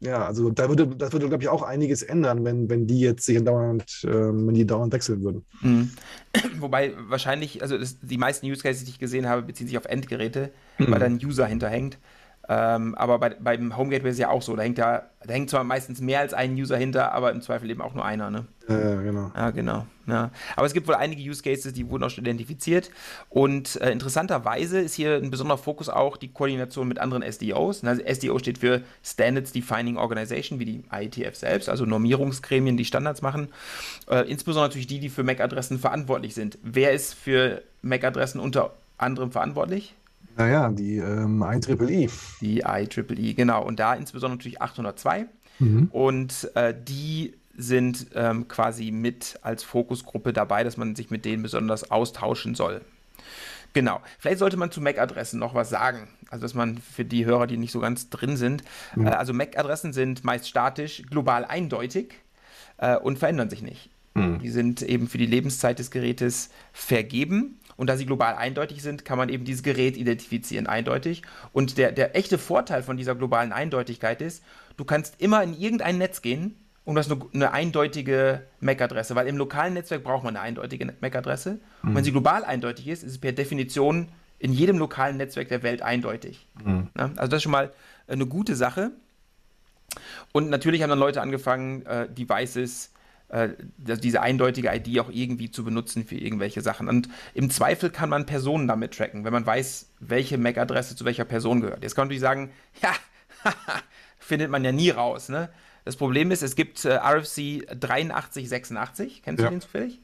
ja, also da würde, das würde, glaube ich, auch einiges ändern, wenn, wenn die jetzt sich dauernd, äh, wenn die dauernd wechseln würden. Mhm. *clears throat* Wobei wahrscheinlich, also das, die meisten Use Cases, die ich gesehen habe, beziehen sich auf Endgeräte, mhm. weil da ein User hinterhängt. Ähm, aber bei, beim Home Gateway ist es ja auch so. Da hängt ja, da hängt zwar meistens mehr als ein User hinter, aber im Zweifel eben auch nur einer, ne? Ja, genau. Ja, genau. Ja. Aber es gibt wohl einige Use Cases, die wurden auch schon identifiziert. Und äh, interessanterweise ist hier ein besonderer Fokus auch die Koordination mit anderen SDOs. Also SDO steht für Standards Defining Organization, wie die IETF selbst, also Normierungsgremien, die Standards machen. Äh, insbesondere natürlich die, die für MAC-Adressen verantwortlich sind. Wer ist für MAC-Adressen unter anderem verantwortlich? Naja, die ähm, IEEE. Die IEEE, genau. Und da insbesondere natürlich 802. Mhm. Und äh, die sind ähm, quasi mit als Fokusgruppe dabei, dass man sich mit denen besonders austauschen soll. Genau. Vielleicht sollte man zu MAC-Adressen noch was sagen. Also, dass man für die Hörer, die nicht so ganz drin sind, mhm. äh, also MAC-Adressen sind meist statisch, global eindeutig äh, und verändern sich nicht. Mhm. Die sind eben für die Lebenszeit des Gerätes vergeben und da sie global eindeutig sind, kann man eben dieses Gerät identifizieren, eindeutig. Und der, der echte Vorteil von dieser globalen Eindeutigkeit ist, du kannst immer in irgendein Netz gehen und du hast eine, eine eindeutige MAC-Adresse, weil im lokalen Netzwerk braucht man eine eindeutige MAC-Adresse. Mhm. Und wenn mhm. sie global eindeutig ist, ist sie per Definition in jedem lokalen Netzwerk der Welt eindeutig. Mhm. Ja, also das ist schon mal eine gute Sache. Und natürlich haben dann Leute angefangen, äh, Devices äh, diese eindeutige ID auch irgendwie zu benutzen für irgendwelche Sachen. Und im Zweifel kann man Personen damit tracken, wenn man weiß, welche MAC-Adresse zu welcher Person gehört. Jetzt kann man natürlich sagen, *laughs* ja, *laughs* findet man ja nie raus. Ne? Das Problem ist, es gibt äh, RFC 8386. Kennst ja. du den zufällig?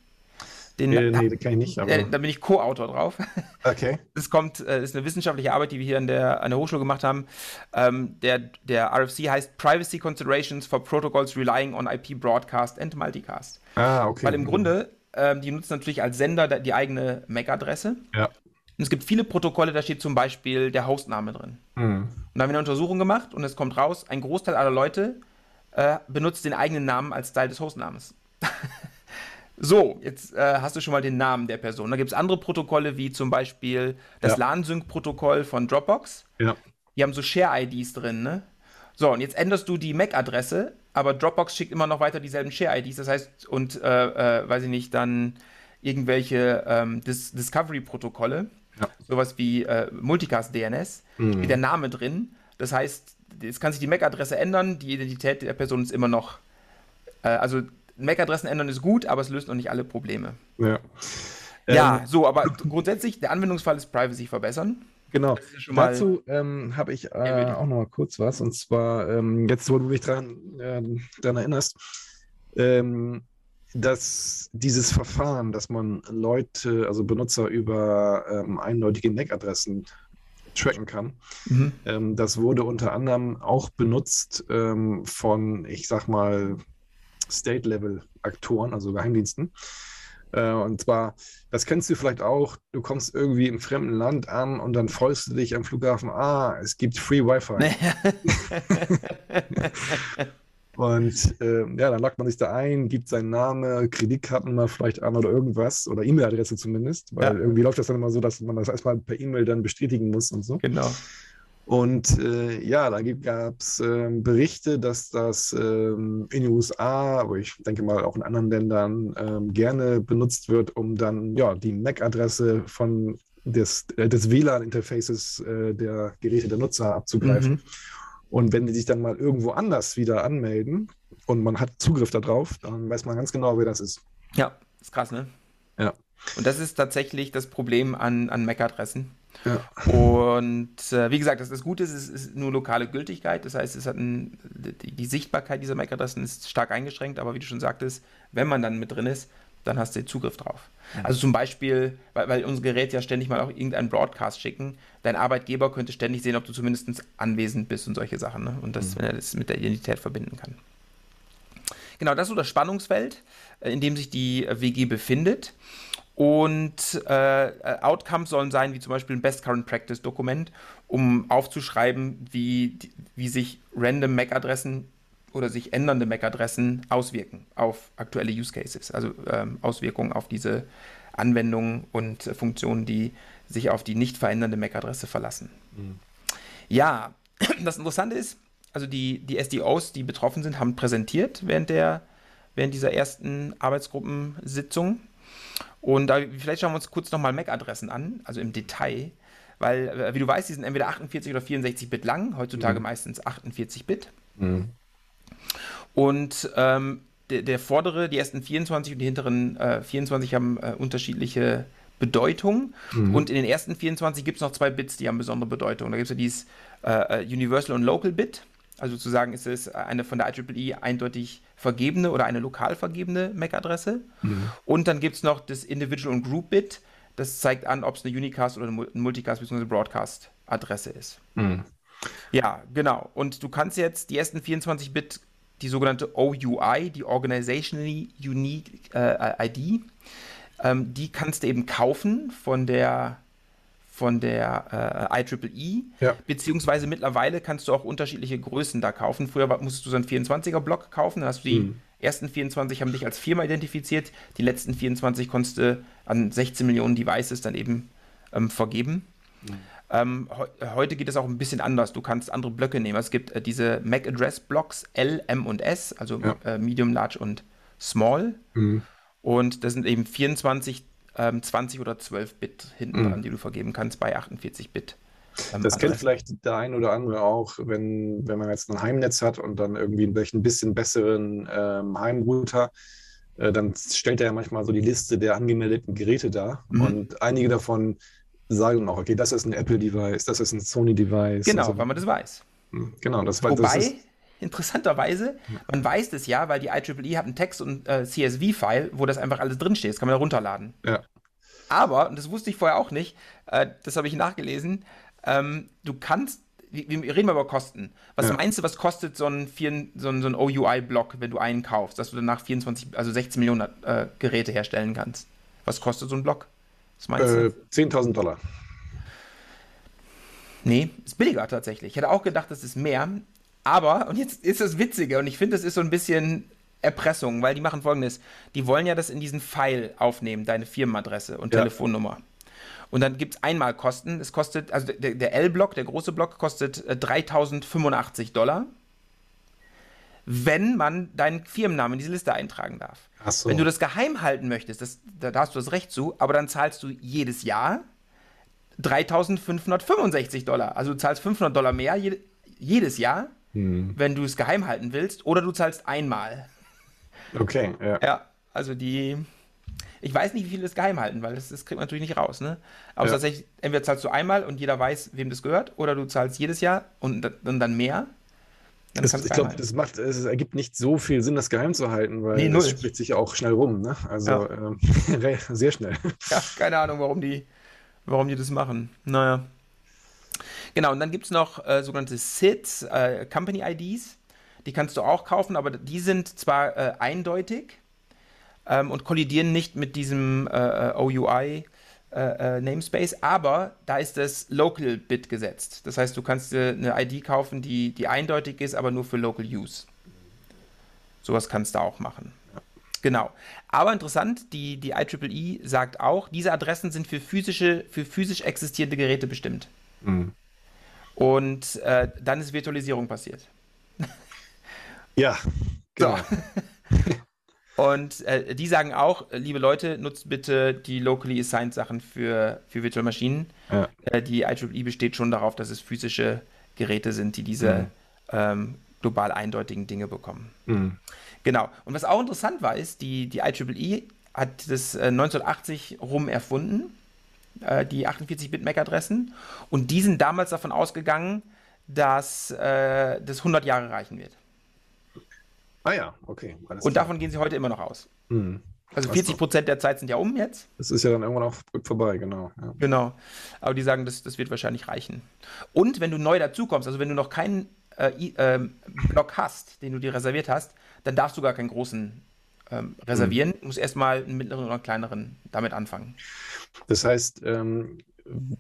Den, äh, nee, den kann ich nicht. Aber... Äh, da bin ich Co-Autor drauf. *laughs* Okay. Das kommt, äh, ist eine wissenschaftliche Arbeit, die wir hier an der, an der Hochschule gemacht haben. Ähm, der, der RFC heißt Privacy Considerations for Protocols Relying on IP Broadcast and Multicast. Ah, okay. Weil im Grunde, ähm, die nutzen natürlich als Sender die eigene MAC-Adresse. Ja. Und es gibt viele Protokolle, da steht zum Beispiel der Hostname drin. Mhm. Und da haben wir eine Untersuchung gemacht und es kommt raus, ein Großteil aller Leute äh, benutzt den eigenen Namen als Teil des Hostnamens. *laughs* So, jetzt äh, hast du schon mal den Namen der Person. Da gibt es andere Protokolle, wie zum Beispiel das ja. LAN-Sync-Protokoll von Dropbox. Ja. Die haben so Share-IDs drin, ne? So, und jetzt änderst du die MAC-Adresse, aber Dropbox schickt immer noch weiter dieselben Share-IDs. Das heißt, und, äh, äh, weiß ich nicht, dann irgendwelche ähm, Dis Discovery-Protokolle, ja. sowas wie äh, Multicast-DNS, mhm. der Name drin. Das heißt, jetzt kann sich die MAC-Adresse ändern, die Identität der Person ist immer noch, äh, also MAC-Adressen ändern ist gut, aber es löst noch nicht alle Probleme. Ja. Ja, ähm, so, aber grundsätzlich, der Anwendungsfall ist Privacy verbessern. Genau. Ja Dazu ähm, habe ich äh, auch noch mal kurz was. Und zwar, ähm, jetzt, wo du mich daran äh, erinnerst, ähm, dass dieses Verfahren, dass man Leute, also Benutzer über ähm, eindeutige MAC-Adressen tracken kann. Mhm. Ähm, das wurde unter anderem auch benutzt ähm, von, ich sag mal, State-Level-Aktoren, also Geheimdiensten. Äh, und zwar, das kennst du vielleicht auch, du kommst irgendwie im fremden Land an und dann freust du dich am Flughafen, ah, es gibt Free Wi-Fi. *laughs* *laughs* und äh, ja, dann lockt man sich da ein, gibt seinen Namen, Kreditkartennummer vielleicht an oder irgendwas oder E-Mail-Adresse zumindest, weil ja. irgendwie läuft das dann immer so, dass man das erstmal per E-Mail dann bestätigen muss und so. Genau. Und äh, ja, da gab es äh, Berichte, dass das ähm, in den USA, aber ich denke mal auch in anderen Ländern ähm, gerne benutzt wird, um dann ja, die MAC-Adresse von des, äh, des WLAN-Interfaces äh, der Geräte der Nutzer abzugreifen. Mhm. Und wenn die sich dann mal irgendwo anders wieder anmelden und man hat Zugriff darauf, dann weiß man ganz genau, wer das ist. Ja, ist krass, ne? Ja. Und das ist tatsächlich das Problem an, an MAC-Adressen. Ja. Und äh, wie gesagt, das, das Gute ist, es ist nur lokale Gültigkeit. Das heißt, es hat ein, die, die, Sichtbarkeit dieser MAC-Adressen ist stark eingeschränkt, aber wie du schon sagtest, wenn man dann mit drin ist, dann hast du Zugriff drauf. Ja. Also zum Beispiel, weil, weil unsere Geräte ja ständig mal auch irgendeinen Broadcast schicken, dein Arbeitgeber könnte ständig sehen, ob du zumindest anwesend bist und solche Sachen. Ne? Und das, mhm. wenn er das mit der Identität verbinden kann. Genau, das ist so das Spannungsfeld, äh, in dem sich die äh, WG befindet. Und äh, Outcomes sollen sein, wie zum Beispiel ein Best Current Practice Dokument, um aufzuschreiben, wie, wie sich random MAC-Adressen oder sich ändernde MAC-Adressen auswirken auf aktuelle Use Cases, also ähm, Auswirkungen auf diese Anwendungen und äh, Funktionen, die sich auf die nicht verändernde MAC-Adresse verlassen. Mhm. Ja, *clears throat* das Interessante ist, also die, die SDOs, die betroffen sind, haben präsentiert während, der, während dieser ersten Arbeitsgruppensitzung und da, vielleicht schauen wir uns kurz nochmal MAC-Adressen an, also im Detail. Weil, äh, wie du weißt, die sind entweder 48 oder 64 Bit lang, heutzutage mhm. meistens 48 Bit. Mhm. Und ähm, der, der, vordere, die ersten 24 und die hinteren äh, 24 haben äh, unterschiedliche Bedeutung. Mhm. Und in den ersten 24 gibt es noch zwei Bits, die haben besondere Bedeutung. Da gibt es ja dieses äh, äh, Universal und Local Bit. Also sozusagen ist es eine von der IEEE eindeutig vergebene oder eine lokal vergebene MAC-Adresse. Mhm. Und dann gibt es noch das Individual und Group Bit. Das zeigt an, ob es eine Unicast oder eine Multicast bzw. Broadcast-Adresse ist. Mhm. Ja, genau. Und du kannst jetzt die ersten 24 Bit, die sogenannte OUI, die Organizationally Unique äh, ID, ähm, die kannst du eben kaufen von der von der äh, IEEE, ja. beziehungsweise mittlerweile kannst du auch unterschiedliche Größen da kaufen. Früher musstest du so einen 24er-Block kaufen, dann hast du die mhm. ersten 24 haben dich als Firma identifiziert, die letzten 24 konntest du an 16 Millionen Devices dann eben ähm, vergeben. Mhm. Ähm, he heute geht es auch ein bisschen anders. Du kannst andere Blöcke nehmen. Es gibt äh, diese MAC-Address-Blocks L, M und S, also ja. äh, Medium, Large und Small. Mhm. Und das sind eben 24 ähm, 20 oder 12 Bit hinten mhm. dran, die du vergeben kannst bei 48 Bit. Ähm, das kennt vielleicht der ein oder andere auch, wenn, wenn man jetzt ein Heimnetz hat und dann irgendwie ein bisschen besseren ähm, Heimrouter, äh, dann stellt er ja manchmal so die Liste der angemeldeten Geräte dar. Mhm. Und einige davon sagen auch, okay, das ist ein Apple-Device, das ist ein Sony-Device. Genau, so. weil man das weiß. Hm, genau, das weiß Wobei, das ist, interessanterweise, man weiß das ja, weil die IEEE hat einen Text- und äh, CSV-File, wo das einfach alles drinsteht. Das kann man da runterladen. Ja. Aber, und das wusste ich vorher auch nicht, äh, das habe ich nachgelesen, ähm, du kannst, wir, wir, reden mal über Kosten. Was ja. meinst du, was kostet so ein, so ein, so ein OUI-Block, wenn du einen kaufst, dass du danach 24, also 16 Millionen äh, Geräte herstellen kannst? Was kostet so ein Block? Was meinst äh, du? 10.000 Dollar. Nee, ist billiger tatsächlich. Ich hätte auch gedacht, das ist mehr. Aber, und jetzt ist das Witzige, und ich finde, das ist so ein bisschen Erpressung, weil die machen folgendes: Die wollen ja das in diesen Pfeil aufnehmen, deine Firmenadresse und ja. Telefonnummer. Und dann gibt es Einmalkosten. Es kostet, also der, der L-Block, der große Block, kostet äh, 3085 Dollar, wenn man deinen Firmennamen in diese Liste eintragen darf. So. Wenn du das geheim halten möchtest, das, da hast du das Recht zu, aber dann zahlst du jedes Jahr 3565 Dollar. Also du zahlst 500 Dollar mehr je, jedes Jahr hm. wenn du es geheim halten willst, oder du zahlst einmal. Okay, ja. Ja, also die. Ich weiß nicht, wie viele das geheim halten, weil das, das kriegt man natürlich nicht raus, ne? Aber ja. tatsächlich, entweder zahlst du einmal und jeder weiß, wem das gehört, oder du zahlst jedes Jahr und, und dann mehr. Das, ich glaube, das macht, es ergibt nicht so viel Sinn, das geheim zu halten, weil nee, das spricht sich auch schnell rum, ne? Also ja. ähm, *laughs* sehr schnell. Ja, keine Ahnung, warum die, warum die das machen. Naja. Genau, und dann gibt es noch äh, sogenannte SIDs, äh, Company IDs. Die kannst du auch kaufen, aber die sind zwar äh, eindeutig ähm, und kollidieren nicht mit diesem äh, äh, OUI. Äh, Namespace, aber da ist das Local Bit gesetzt. Das heißt, du kannst eine ID kaufen, die, die eindeutig ist, aber nur für Local Use. Sowas kannst du auch machen. Genau. Aber interessant, die, die IEEE sagt auch, diese Adressen sind für physische, für physisch existierende Geräte bestimmt. Mhm. Und äh, dann ist Virtualisierung passiert. Ja, genau. So. *laughs* Und äh, die sagen auch, liebe Leute, nutzt bitte die locally assigned Sachen für, für Virtual Maschinen. Ja. Äh, die IEEE besteht schon darauf, dass es physische Geräte sind, die diese mhm. ähm, global eindeutigen Dinge bekommen. Mhm. Genau. Und was auch interessant war, ist, die, die IEEE hat das äh, 1980 rum erfunden, äh, die 48-Bit-MAC-Adressen. Und die sind damals davon ausgegangen, dass äh, das 100 Jahre reichen wird. Ah ja, okay. Alles und klar. davon gehen sie heute immer noch aus. Mhm. Also 40 Prozent der Zeit sind ja um jetzt. Das ist ja dann irgendwann auch vorbei, genau. Ja. Genau. Aber die sagen, das, das wird wahrscheinlich reichen. Und wenn du neu dazukommst, also wenn du noch keinen äh, äh, Block hast, den du dir reserviert hast, dann darfst du gar keinen großen ähm, reservieren. Mhm. Muss erstmal einen mittleren oder kleineren damit anfangen. Das heißt, ähm,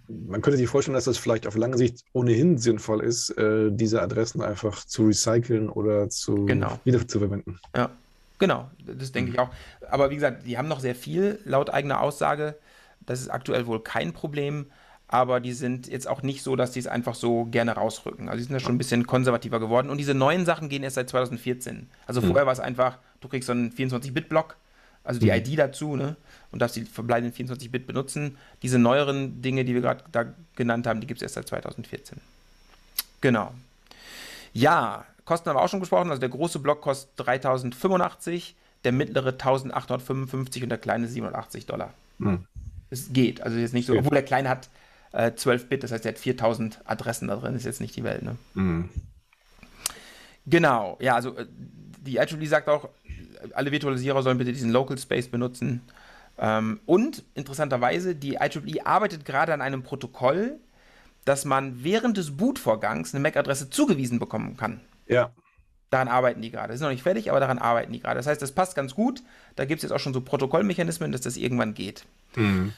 man könnte sich vorstellen, dass das vielleicht auf lange Sicht ohnehin sinnvoll ist, äh, diese Adressen einfach zu recyceln oder zu genau. wiederzuverwenden. Ja, genau, das denke mhm. ich auch. Aber wie gesagt, die haben noch sehr viel laut eigener Aussage. Das ist aktuell wohl kein Problem aber die sind jetzt auch nicht so, dass die es einfach so gerne rausrücken. Also die sind ja schon ein bisschen konservativer geworden. Und diese neuen Sachen gehen erst seit 2014. Also mhm. vorher war es einfach, du kriegst so einen 24-Bit-Block, also die mhm. ID dazu, ne? Und darfst die verbleibenden 24-Bit benutzen. Diese neueren Dinge, die wir gerade da genannt haben, die gibt es erst seit 2014. Genau. Ja, Kosten haben wir auch schon gesprochen. Also der große Block kostet 3085, der mittlere 1855 und der kleine 87 Dollar. Mhm. Es geht. Also jetzt nicht so, obwohl der kleine hat äh, 12 Bit, das heißt, er hat 4000 Adressen da drin, ist jetzt nicht die Welt, ne? Mhm. Genau, ja, also äh, die IEEE sagt auch, alle Virtualisierer sollen bitte diesen Local Space benutzen. Ähm, und interessanterweise, die IEEE arbeitet gerade an einem Protokoll, dass man während des Bootvorgangs eine MAC-Adresse zugewiesen bekommen kann. Ja. Daran arbeiten die gerade. Ist noch nicht fertig, aber daran arbeiten die gerade. Das heißt, das passt ganz gut. Da gibt es jetzt auch schon so Protokollmechanismen, dass das irgendwann geht. Mhm.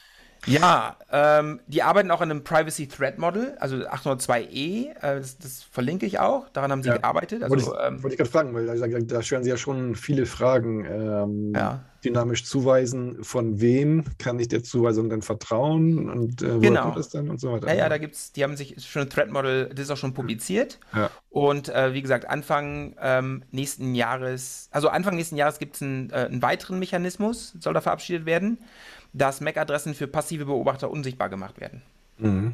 Ja, ähm, die arbeiten auch an einem Privacy Threat Model, also 802e, äh, das, das, verlinke ich auch, daran haben sie ja. gearbeitet. Also, wollte ich, ähm, wollte ich gerade fragen, weil da, da, stellen sie ja schon viele Fragen. Ähm, ja. Dynamisch zuweisen, von wem kann ich der Zuweisung dann vertrauen und äh, genau. kommt es dann und so weiter. Ja, ja, da gibt es, die haben sich schon ein Threat Model, das ist auch schon publiziert. Ja. Und äh, wie gesagt, Anfang ähm, nächsten Jahres, also Anfang nächsten Jahres gibt es einen, äh, einen weiteren Mechanismus, soll da verabschiedet werden dass MAC-Adressen für passive Beobachter unsichtbar gemacht werden. Mhm.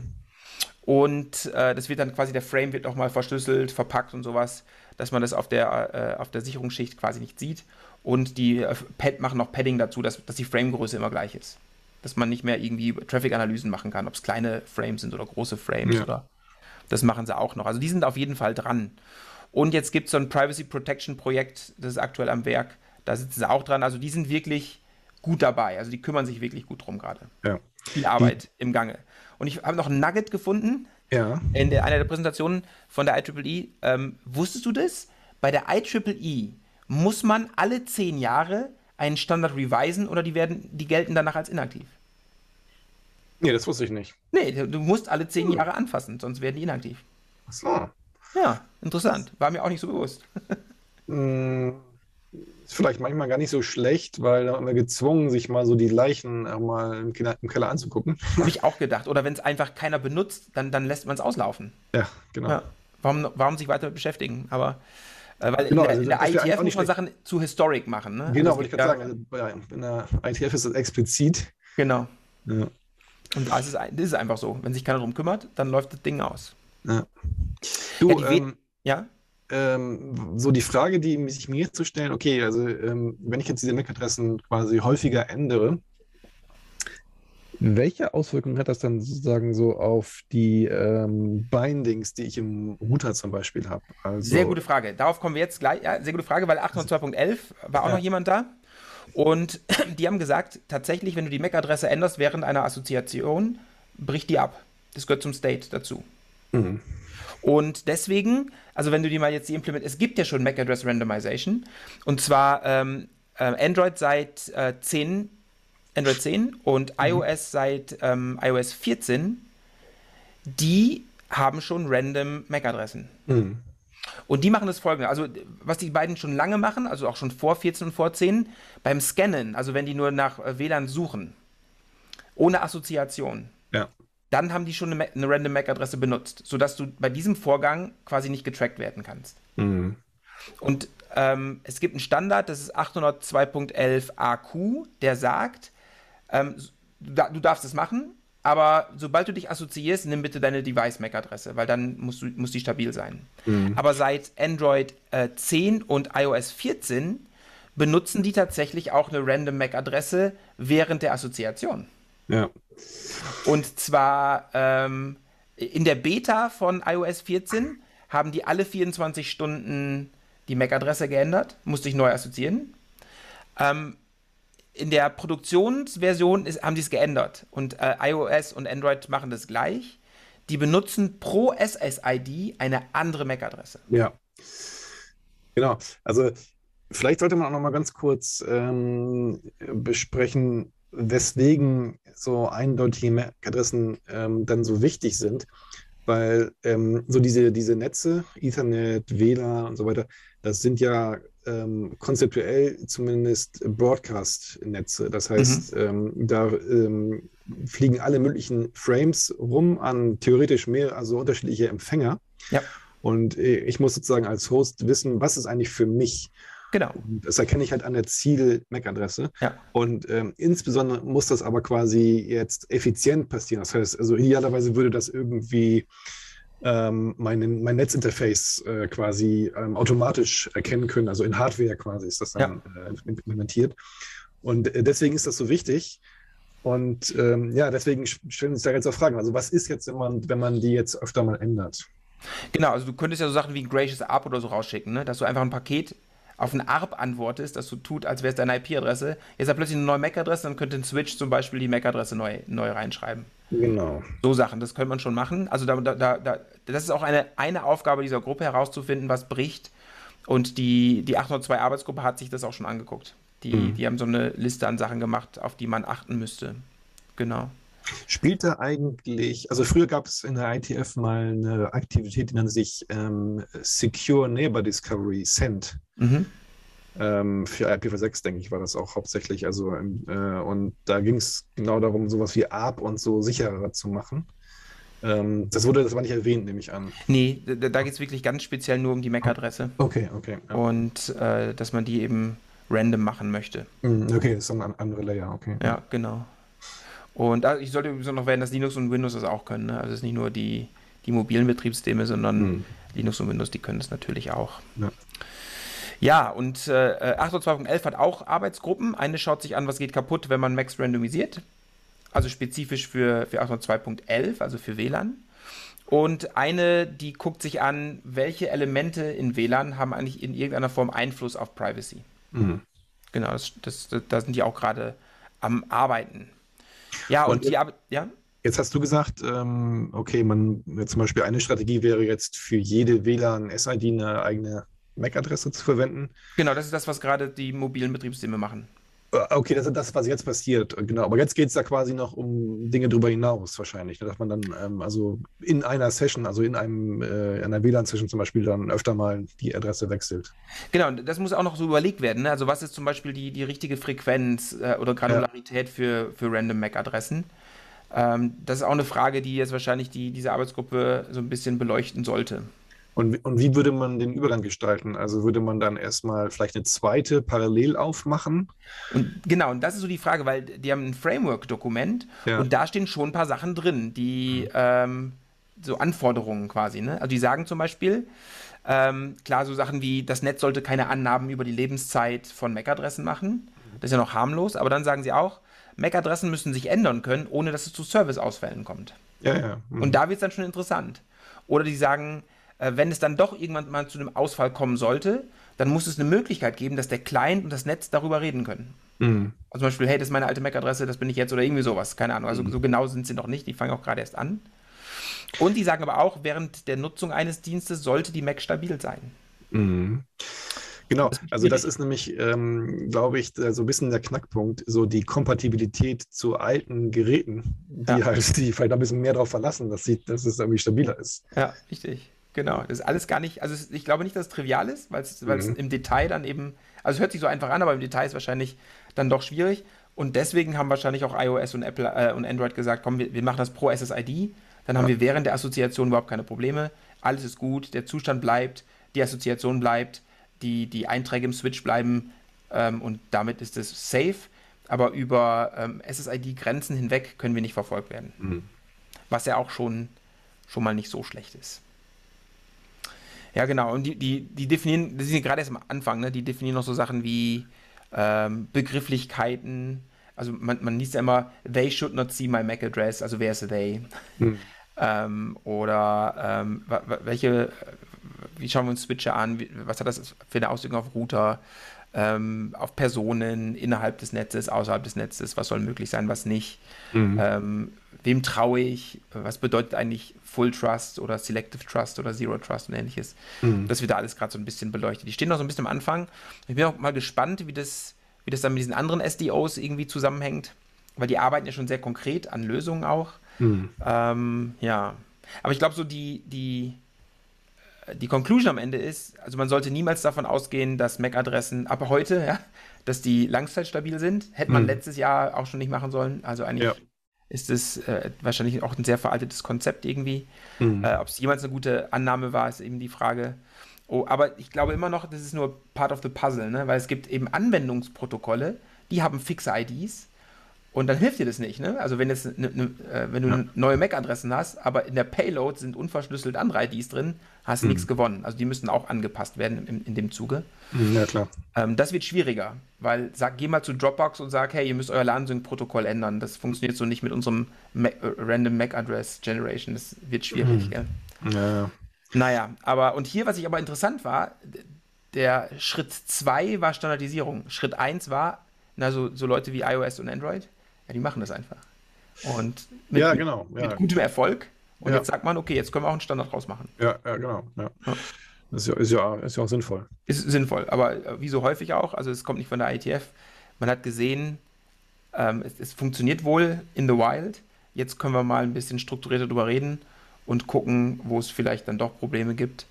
Und äh, das wird dann quasi, der Frame wird nochmal verschlüsselt, verpackt und sowas, dass man das auf der, äh, auf der Sicherungsschicht quasi nicht sieht. Und die äh, Pad machen noch Padding dazu, dass, dass die Framegröße immer gleich ist. Dass man nicht mehr irgendwie Traffic-Analysen machen kann, ob es kleine Frames sind oder große Frames ja. oder. Das machen sie auch noch. Also die sind auf jeden Fall dran. Und jetzt gibt es so ein Privacy Protection Projekt, das ist aktuell am Werk. Da sitzen sie auch dran. Also die sind wirklich gut dabei. Also die kümmern sich wirklich gut drum gerade. Ja. Viel Arbeit die, im Gange. Und ich habe noch ein Nugget gefunden. Ja. In der, einer der Präsentationen von der IEEE. Ähm, wusstest du das? Bei der IEEE muss man alle zehn Jahre einen Standard revisen oder die werden, die gelten danach als inaktiv. Nee, das wusste ich nicht. Nee, du musst alle zehn hm. Jahre anfassen, sonst werden die inaktiv. Ach so. Ja, interessant. War mir auch nicht so bewusst. Ist vielleicht manchmal gar nicht so schlecht, weil da wir gezwungen, sich mal so die Leichen mal im Keller, im Keller anzugucken. Habe ich auch gedacht. Oder wenn es einfach keiner benutzt, dann, dann lässt man es auslaufen. Ja, genau. Ja. Warum, warum sich weiter beschäftigen? Aber äh, weil genau, in der, also in der IETF muss man Sachen zu historic machen. Ne? Genau, also wollte ich gerade sagen. Also, in der IETF ist das explizit. Genau. Ja. Und das ist, das ist einfach so. Wenn sich keiner darum kümmert, dann läuft das Ding aus. Ja. Du, ja, ähm, ja? Ähm, so die Frage, die sich mir jetzt zu stellen, okay, also ähm, wenn ich jetzt diese MAC-Adressen quasi häufiger ändere, welche Auswirkungen hat das dann sozusagen so auf die ähm, Bindings, die ich im Router zum Beispiel habe? Also, sehr gute Frage. Darauf kommen wir jetzt gleich. Ja, sehr gute Frage, weil 802.11 war auch ja. noch jemand da. Und *clears throat* die haben gesagt, tatsächlich, wenn du die MAC-Adresse änderst während einer Assoziation, bricht die ab. Das gehört zum State dazu. Mhm. Und deswegen, also wenn du die mal jetzt die implementierst, es gibt ja schon MAC Address Randomization und zwar ähm, äh, Android seit äh, 10, Android 10 und mhm. iOS seit ähm, iOS 14, die haben schon random MAC-Adressen. Mhm. Und die machen das folgende, also was die beiden schon lange machen, also auch schon vor 14 und vor 10, beim Scannen, also wenn die nur nach äh, WLAN suchen, ohne Assoziation. Dann haben die schon eine, eine Random MAC-Adresse benutzt, sodass du bei diesem Vorgang quasi nicht getrackt werden kannst. Mhm. Und ähm, es gibt einen Standard, das ist 802.11 AQ, der sagt, ähm, du darfst es machen, aber sobald du dich assoziierst, nimm bitte deine Device-MAC-Adresse, weil dann musst du, muss die stabil sein. Mhm. Aber seit Android äh, 10 und iOS 14 benutzen die tatsächlich auch eine Random MAC-Adresse während der Assoziation. Ja. Und zwar ähm, in der Beta von iOS 14 haben die alle 24 Stunden die MAC-Adresse geändert, musste ich neu assoziieren. Ähm, in der Produktionsversion ist, haben die es geändert und äh, iOS und Android machen das gleich. Die benutzen pro SSID eine andere MAC-Adresse. Ja. Genau. Also vielleicht sollte man auch noch mal ganz kurz ähm, besprechen, weswegen so eindeutige MAC-Adressen ähm, dann so wichtig sind. Weil ähm, so diese, diese Netze, Ethernet, WLAN und so weiter, das sind ja ähm, konzeptuell zumindest Broadcast-Netze. Das heißt, mhm. da ähm, fliegen alle möglichen Frames rum an theoretisch mehr, also unterschiedliche Empfänger. Ja. Und äh, ich muss sozusagen als Host wissen, was ist eigentlich für mich. Genau. Das erkenne ich halt an der Ziel-MAC-Adresse. Ja. Und ähm, insbesondere muss das aber quasi jetzt effizient passieren. Das heißt, also idealerweise würde das irgendwie ähm, mein, mein Netzinterface äh, quasi ähm, automatisch erkennen können. Also in Hardware quasi ist das dann ja. äh, implementiert. Und äh, deswegen ist das so wichtig. Und ähm, ja, deswegen stellen sich da jetzt auch Fragen. Also was ist jetzt, wenn man, wenn man die jetzt öfter mal ändert? Genau, also du könntest ja so Sachen wie ein Gracious ARP oder so rausschicken, ne? dass du einfach ein Paket auf ein ARP antwortest, das so tut, als wäre es deine IP-Adresse. Jetzt hat plötzlich eine neue MAC-Adresse, dann könnte ein Switch zum Beispiel die MAC-Adresse neu, neu reinschreiben. Genau. So Sachen, das könnte man schon machen. Also da, da, da, das ist auch eine, eine Aufgabe dieser Gruppe herauszufinden, was bricht. Und die, die 802 Arbeitsgruppe hat sich das auch schon angeguckt. Die, mhm. die haben so eine Liste an Sachen gemacht, auf die man achten müsste. Genau. Spielt da eigentlich, also früher gab es in der ITF mal eine Aktivität, die nannte sich ähm, Secure Neighbor Discovery, SEND. Mhm. Ähm, für IPv6, denke ich, war das auch hauptsächlich. Also, äh, und da ging es genau darum, sowas wie ARP und so sicherer zu machen. Ähm, das wurde, das war nicht erwähnt, nehme ich an. Nee, da, da geht es wirklich ganz speziell nur um die MAC-Adresse. Okay, okay. Ja. Und äh, dass man die eben random machen möchte. Mm, okay, das ist ein anderer Layer, okay. Ja, genau. Und also ich sollte übrigens noch erwähnen, dass Linux und Windows das auch können. Ne? Also es ist nicht nur die, die mobilen Betriebssysteme, sondern mhm. Linux und Windows, die können das natürlich auch. Ja. Ja, und äh, 802.11 hat auch Arbeitsgruppen. Eine schaut sich an, was geht kaputt, wenn man Max randomisiert. Also spezifisch für, für 802.11, also für WLAN. Und eine, die guckt sich an, welche Elemente in WLAN haben eigentlich in irgendeiner Form Einfluss auf Privacy. Mhm. Genau, das, das, da sind die auch gerade am Arbeiten. Ja, und, und die ja? Jetzt hast du gesagt, ähm, okay, man zum Beispiel eine Strategie wäre jetzt für jede WLAN-SID eine eigene MAC-Adresse zu verwenden. Genau, das ist das, was gerade die mobilen Betriebssysteme machen. Äh, okay, das ist das, was jetzt passiert, genau. Aber jetzt geht es da quasi noch um Dinge darüber hinaus wahrscheinlich, ne? dass man dann ähm, also in einer Session, also in einem äh, einer WLAN-Session zum Beispiel dann öfter mal die Adresse wechselt. Genau, das muss auch noch so überlegt werden. Ne? Also was ist zum Beispiel die, die richtige Frequenz äh, oder Granularität ja. für, für random MAC-Adressen? Ähm, das ist auch eine Frage, die jetzt wahrscheinlich die, diese Arbeitsgruppe so ein bisschen beleuchten sollte. Und, und wie würde man den Übergang gestalten? Also würde man dann erstmal vielleicht eine zweite parallel aufmachen? Und genau, und das ist so die Frage, weil die haben ein Framework-Dokument ja. und da stehen schon ein paar Sachen drin, die mhm. ähm, so Anforderungen quasi. Ne? Also die sagen zum Beispiel, ähm, klar, so Sachen wie, das Netz sollte keine Annahmen über die Lebenszeit von MAC-Adressen machen. Das ist ja noch harmlos, aber dann sagen sie auch, MAC-Adressen müssen sich ändern können, ohne dass es zu Service-Ausfällen kommt. Ja, ja. Mhm. Und da wird es dann schon interessant. Oder die sagen, äh, wenn es dann doch irgendwann mal zu einem Ausfall kommen sollte, dann muss es eine Möglichkeit geben, dass der Client und das Netz darüber reden können. Mhm. Also zum Beispiel, hey, das ist meine alte MAC-Adresse, das bin ich jetzt oder irgendwie sowas. Keine Ahnung. Also mhm. so genau sind sie noch nicht. Die fangen auch gerade erst an. Und die sagen aber auch, während der Nutzung eines Dienstes sollte die Mac stabil sein. Mhm. Genau, also das ist nämlich, ähm, glaube ich, so ein bisschen der Knackpunkt, so die Kompatibilität zu alten Geräten, die ja. halt, die vielleicht ein bisschen mehr darauf verlassen, dass, sie, dass es irgendwie stabiler ist. Ja, richtig. Genau, das ist alles gar nicht, also ich glaube nicht, dass es trivial ist, weil es mhm. im Detail dann eben, also es hört sich so einfach an, aber im Detail ist wahrscheinlich dann doch schwierig. Und deswegen haben wahrscheinlich auch iOS und Apple äh, und Android gesagt, komm, wir, wir, machen das pro SSID. Dann haben wir während der Assoziation überhaupt keine Probleme. Alles ist gut, der Zustand bleibt, die Assoziation bleibt, die, die Einträge im Switch bleiben ähm, und damit ist es safe. Aber über ähm, SSID-Grenzen hinweg können wir nicht verfolgt werden. Mhm. Was ja auch schon, schon mal nicht so schlecht ist. Ja, genau. Und die, die, die definieren, das ist gerade erst am Anfang, ne? die definieren noch so Sachen wie ähm, Begrifflichkeiten. Also man, man liest ja immer, they should not see my MAC address, also wer ist they? Hm. Ähm, oder ähm, welche, wie schauen wir uns Switcher an, was hat das für eine Auswirkung auf Router, ähm, auf Personen innerhalb des Netzes, außerhalb des Netzes, was soll möglich sein, was nicht. Mhm. Ähm, wem traue ich? Was bedeutet eigentlich Full Trust oder Selective Trust oder Zero Trust und ähnliches? Mhm. Das wird da alles gerade so ein bisschen beleuchtet. Die stehen noch so ein bisschen am Anfang. Ich bin auch mal gespannt, wie das, wie das dann mit diesen anderen SDOs irgendwie zusammenhängt, weil die arbeiten ja schon sehr konkret an Lösungen auch. Mhm. Ähm, ja. Aber ich glaube, so die, die, die Conclusion am Ende ist, also man sollte niemals davon ausgehen, dass MAC-Adressen ab heute, ja, dass die langzeitstabil sind. Hätte man mhm. letztes Jahr auch schon nicht machen sollen. Also eigentlich ja ist es äh, wahrscheinlich auch ein sehr veraltetes Konzept irgendwie. Mhm. Äh, Ob es jemals eine gute Annahme war, ist eben die Frage. Oh, aber ich glaube immer noch, das ist nur part of the puzzle, ne? weil es gibt eben Anwendungsprotokolle, die haben fixe IDs und dann hilft dir das nicht, ne? Also wenn, jetzt ne, ne, äh, wenn du ja. neue MAC-Adressen hast, aber in der Payload sind unverschlüsselt andere IDs drin, hast du mhm. nichts gewonnen. Also die müssen auch angepasst werden in, in dem Zuge. Mhm, ja, klar. Ähm, das wird schwieriger, weil sag, geh mal zu Dropbox und sag, hey, ihr müsst euer LAN-Sync-Protokoll ändern. Das funktioniert so nicht mit unserem Mac, äh, Random MAC-Address Generation. Das wird schwierig, mhm. gell? Ja. Naja, aber und hier, was ich aber interessant war, der Schritt 2 war Standardisierung. Schritt 1 war, na, so, so Leute wie iOS und Android ja, die machen das einfach. Und mit, ja, genau, ja. mit gutem Erfolg. Und ja. jetzt sagt man, okay, jetzt können wir auch einen Standard rausmachen. Ja, ja genau. Ja. Das ist ja, ist, ja, ist ja auch sinnvoll. Ist sinnvoll, aber äh, wie so häufig auch, also es kommt nicht von der ITF. Man hat gesehen, ähm, es, es, funktioniert wohl in the wild. Jetzt können wir mal ein bisschen strukturierter drüber reden und gucken, wo es vielleicht dann doch Probleme gibt.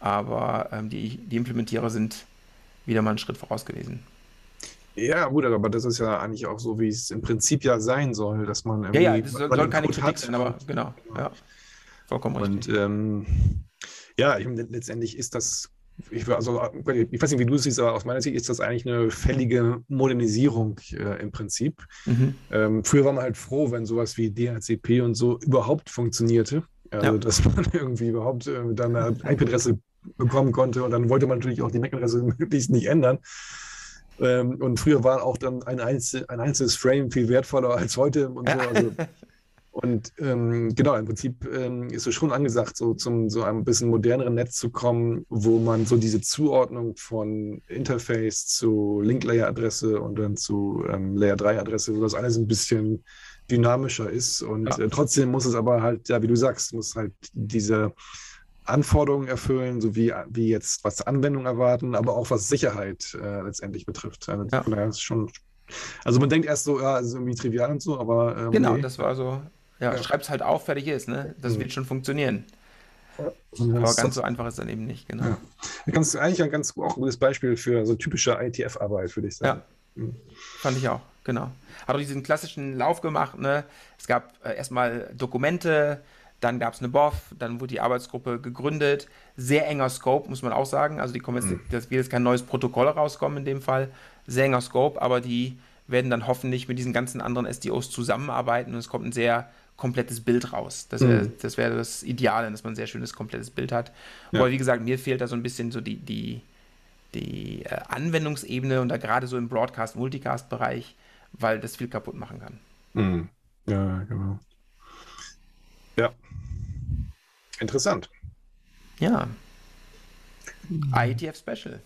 Aber ähm, die, die Implementierer sind wieder mal einen Schritt voraus gewesen. Ja, gut, aber das ist ja eigentlich auch so, wie es im Prinzip ja sein soll, dass man irgendwie. Ja, ja, das soll, soll keine Kritik hat. sein, aber genau. Ja, vollkommen richtig. Und ähm, ja, ich, letztendlich ist das, ich, also, ich weiß nicht, wie du es siehst, aber aus meiner Sicht ist das eigentlich eine fällige Modernisierung äh, im Prinzip. Mhm. Ähm, früher war man halt froh, wenn sowas wie DHCP und so überhaupt funktionierte. Also, ja. dass man *laughs* irgendwie überhaupt äh, dann eine IP-Adresse bekommen konnte und dann wollte man natürlich auch die MAC-Adresse *laughs* möglichst nicht ändern. Ähm, und früher war auch dann ein, Einzel ein einzelnes Frame viel wertvoller als heute und so. Also, *laughs* und ähm, genau, im Prinzip ähm, ist es schon angesagt, so zum so einem bisschen moderneren Netz zu kommen, wo man so diese Zuordnung von Interface zu Link-Layer-Adresse und dann zu ähm, Layer-3-Adresse, wo das alles ein bisschen dynamischer ist. Und ja. äh, trotzdem muss es aber halt, ja, wie du sagst, muss halt diese Anforderungen erfüllen, so wie, wie jetzt was Anwendung erwarten, aber auch was Sicherheit äh, letztendlich betrifft. Also, ja. Ist schon, also man denkt erst so, ja, ist irgendwie trivial und so, aber. Ähm, genau, nee. das war so, ja, ja. schreib's halt auf, fertig ist, ne? Das mhm. wird schon funktionieren. Aber ganz so einfach ist dann eben nicht, genau. Ja. Da kannst du eigentlich ein ganz auch gutes Beispiel für so typische ITF-Arbeit, würde ich sagen. Ja. Mhm. Fand ich auch, genau. Hat auch diesen klassischen Lauf gemacht, ne? Es gab äh, erstmal Dokumente, dann gab es eine BOF, dann wurde die Arbeitsgruppe gegründet. Sehr enger Scope, muss man auch sagen. Also die kommen jetzt, mhm. das wird jetzt kein neues Protokoll rauskommen in dem Fall. Sehr enger Scope, aber die werden dann hoffentlich mit diesen ganzen anderen SDOs zusammenarbeiten und es kommt ein sehr komplettes Bild raus. Das wäre mhm. das, wär das Ideale, dass man ein sehr schönes, komplettes Bild hat. Ja. Aber wie gesagt, mir fehlt da so ein bisschen so die, die, die äh, Anwendungsebene und da gerade so im Broadcast-Multicast-Bereich, weil das viel kaputt machen kann. Mhm. Ja, genau. Ja. Interessant. Ja. IETF Special.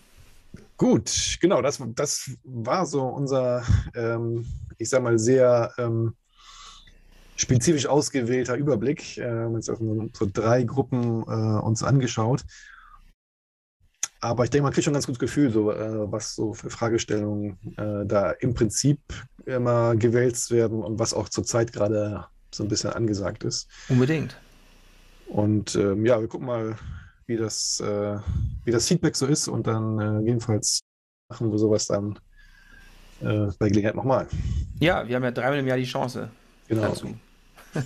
Gut, genau, das, das war so unser, ähm, ich sag mal, sehr ähm, spezifisch ausgewählter Überblick. Äh, haben uns also so drei Gruppen äh, uns angeschaut. Aber ich denke, man kriegt schon ein ganz gutes Gefühl, so, äh, was so für Fragestellungen äh, da im Prinzip immer gewälzt werden und was auch zurzeit gerade so ein bisschen angesagt ist. Unbedingt. Und ähm, ja, wir gucken mal, wie das, äh, wie das Feedback so ist und dann äh, jedenfalls machen wir sowas dann äh, bei Gelegenheit nochmal. Ja, wir haben ja dreimal im Jahr die Chance genau. dazu. *laughs*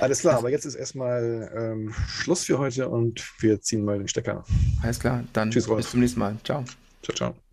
Alles klar, aber jetzt ist erstmal ähm, Schluss für heute und wir ziehen mal den Stecker. Alles klar, dann Tschüss, bis zum nächsten Mal. Ciao. Ciao, ciao.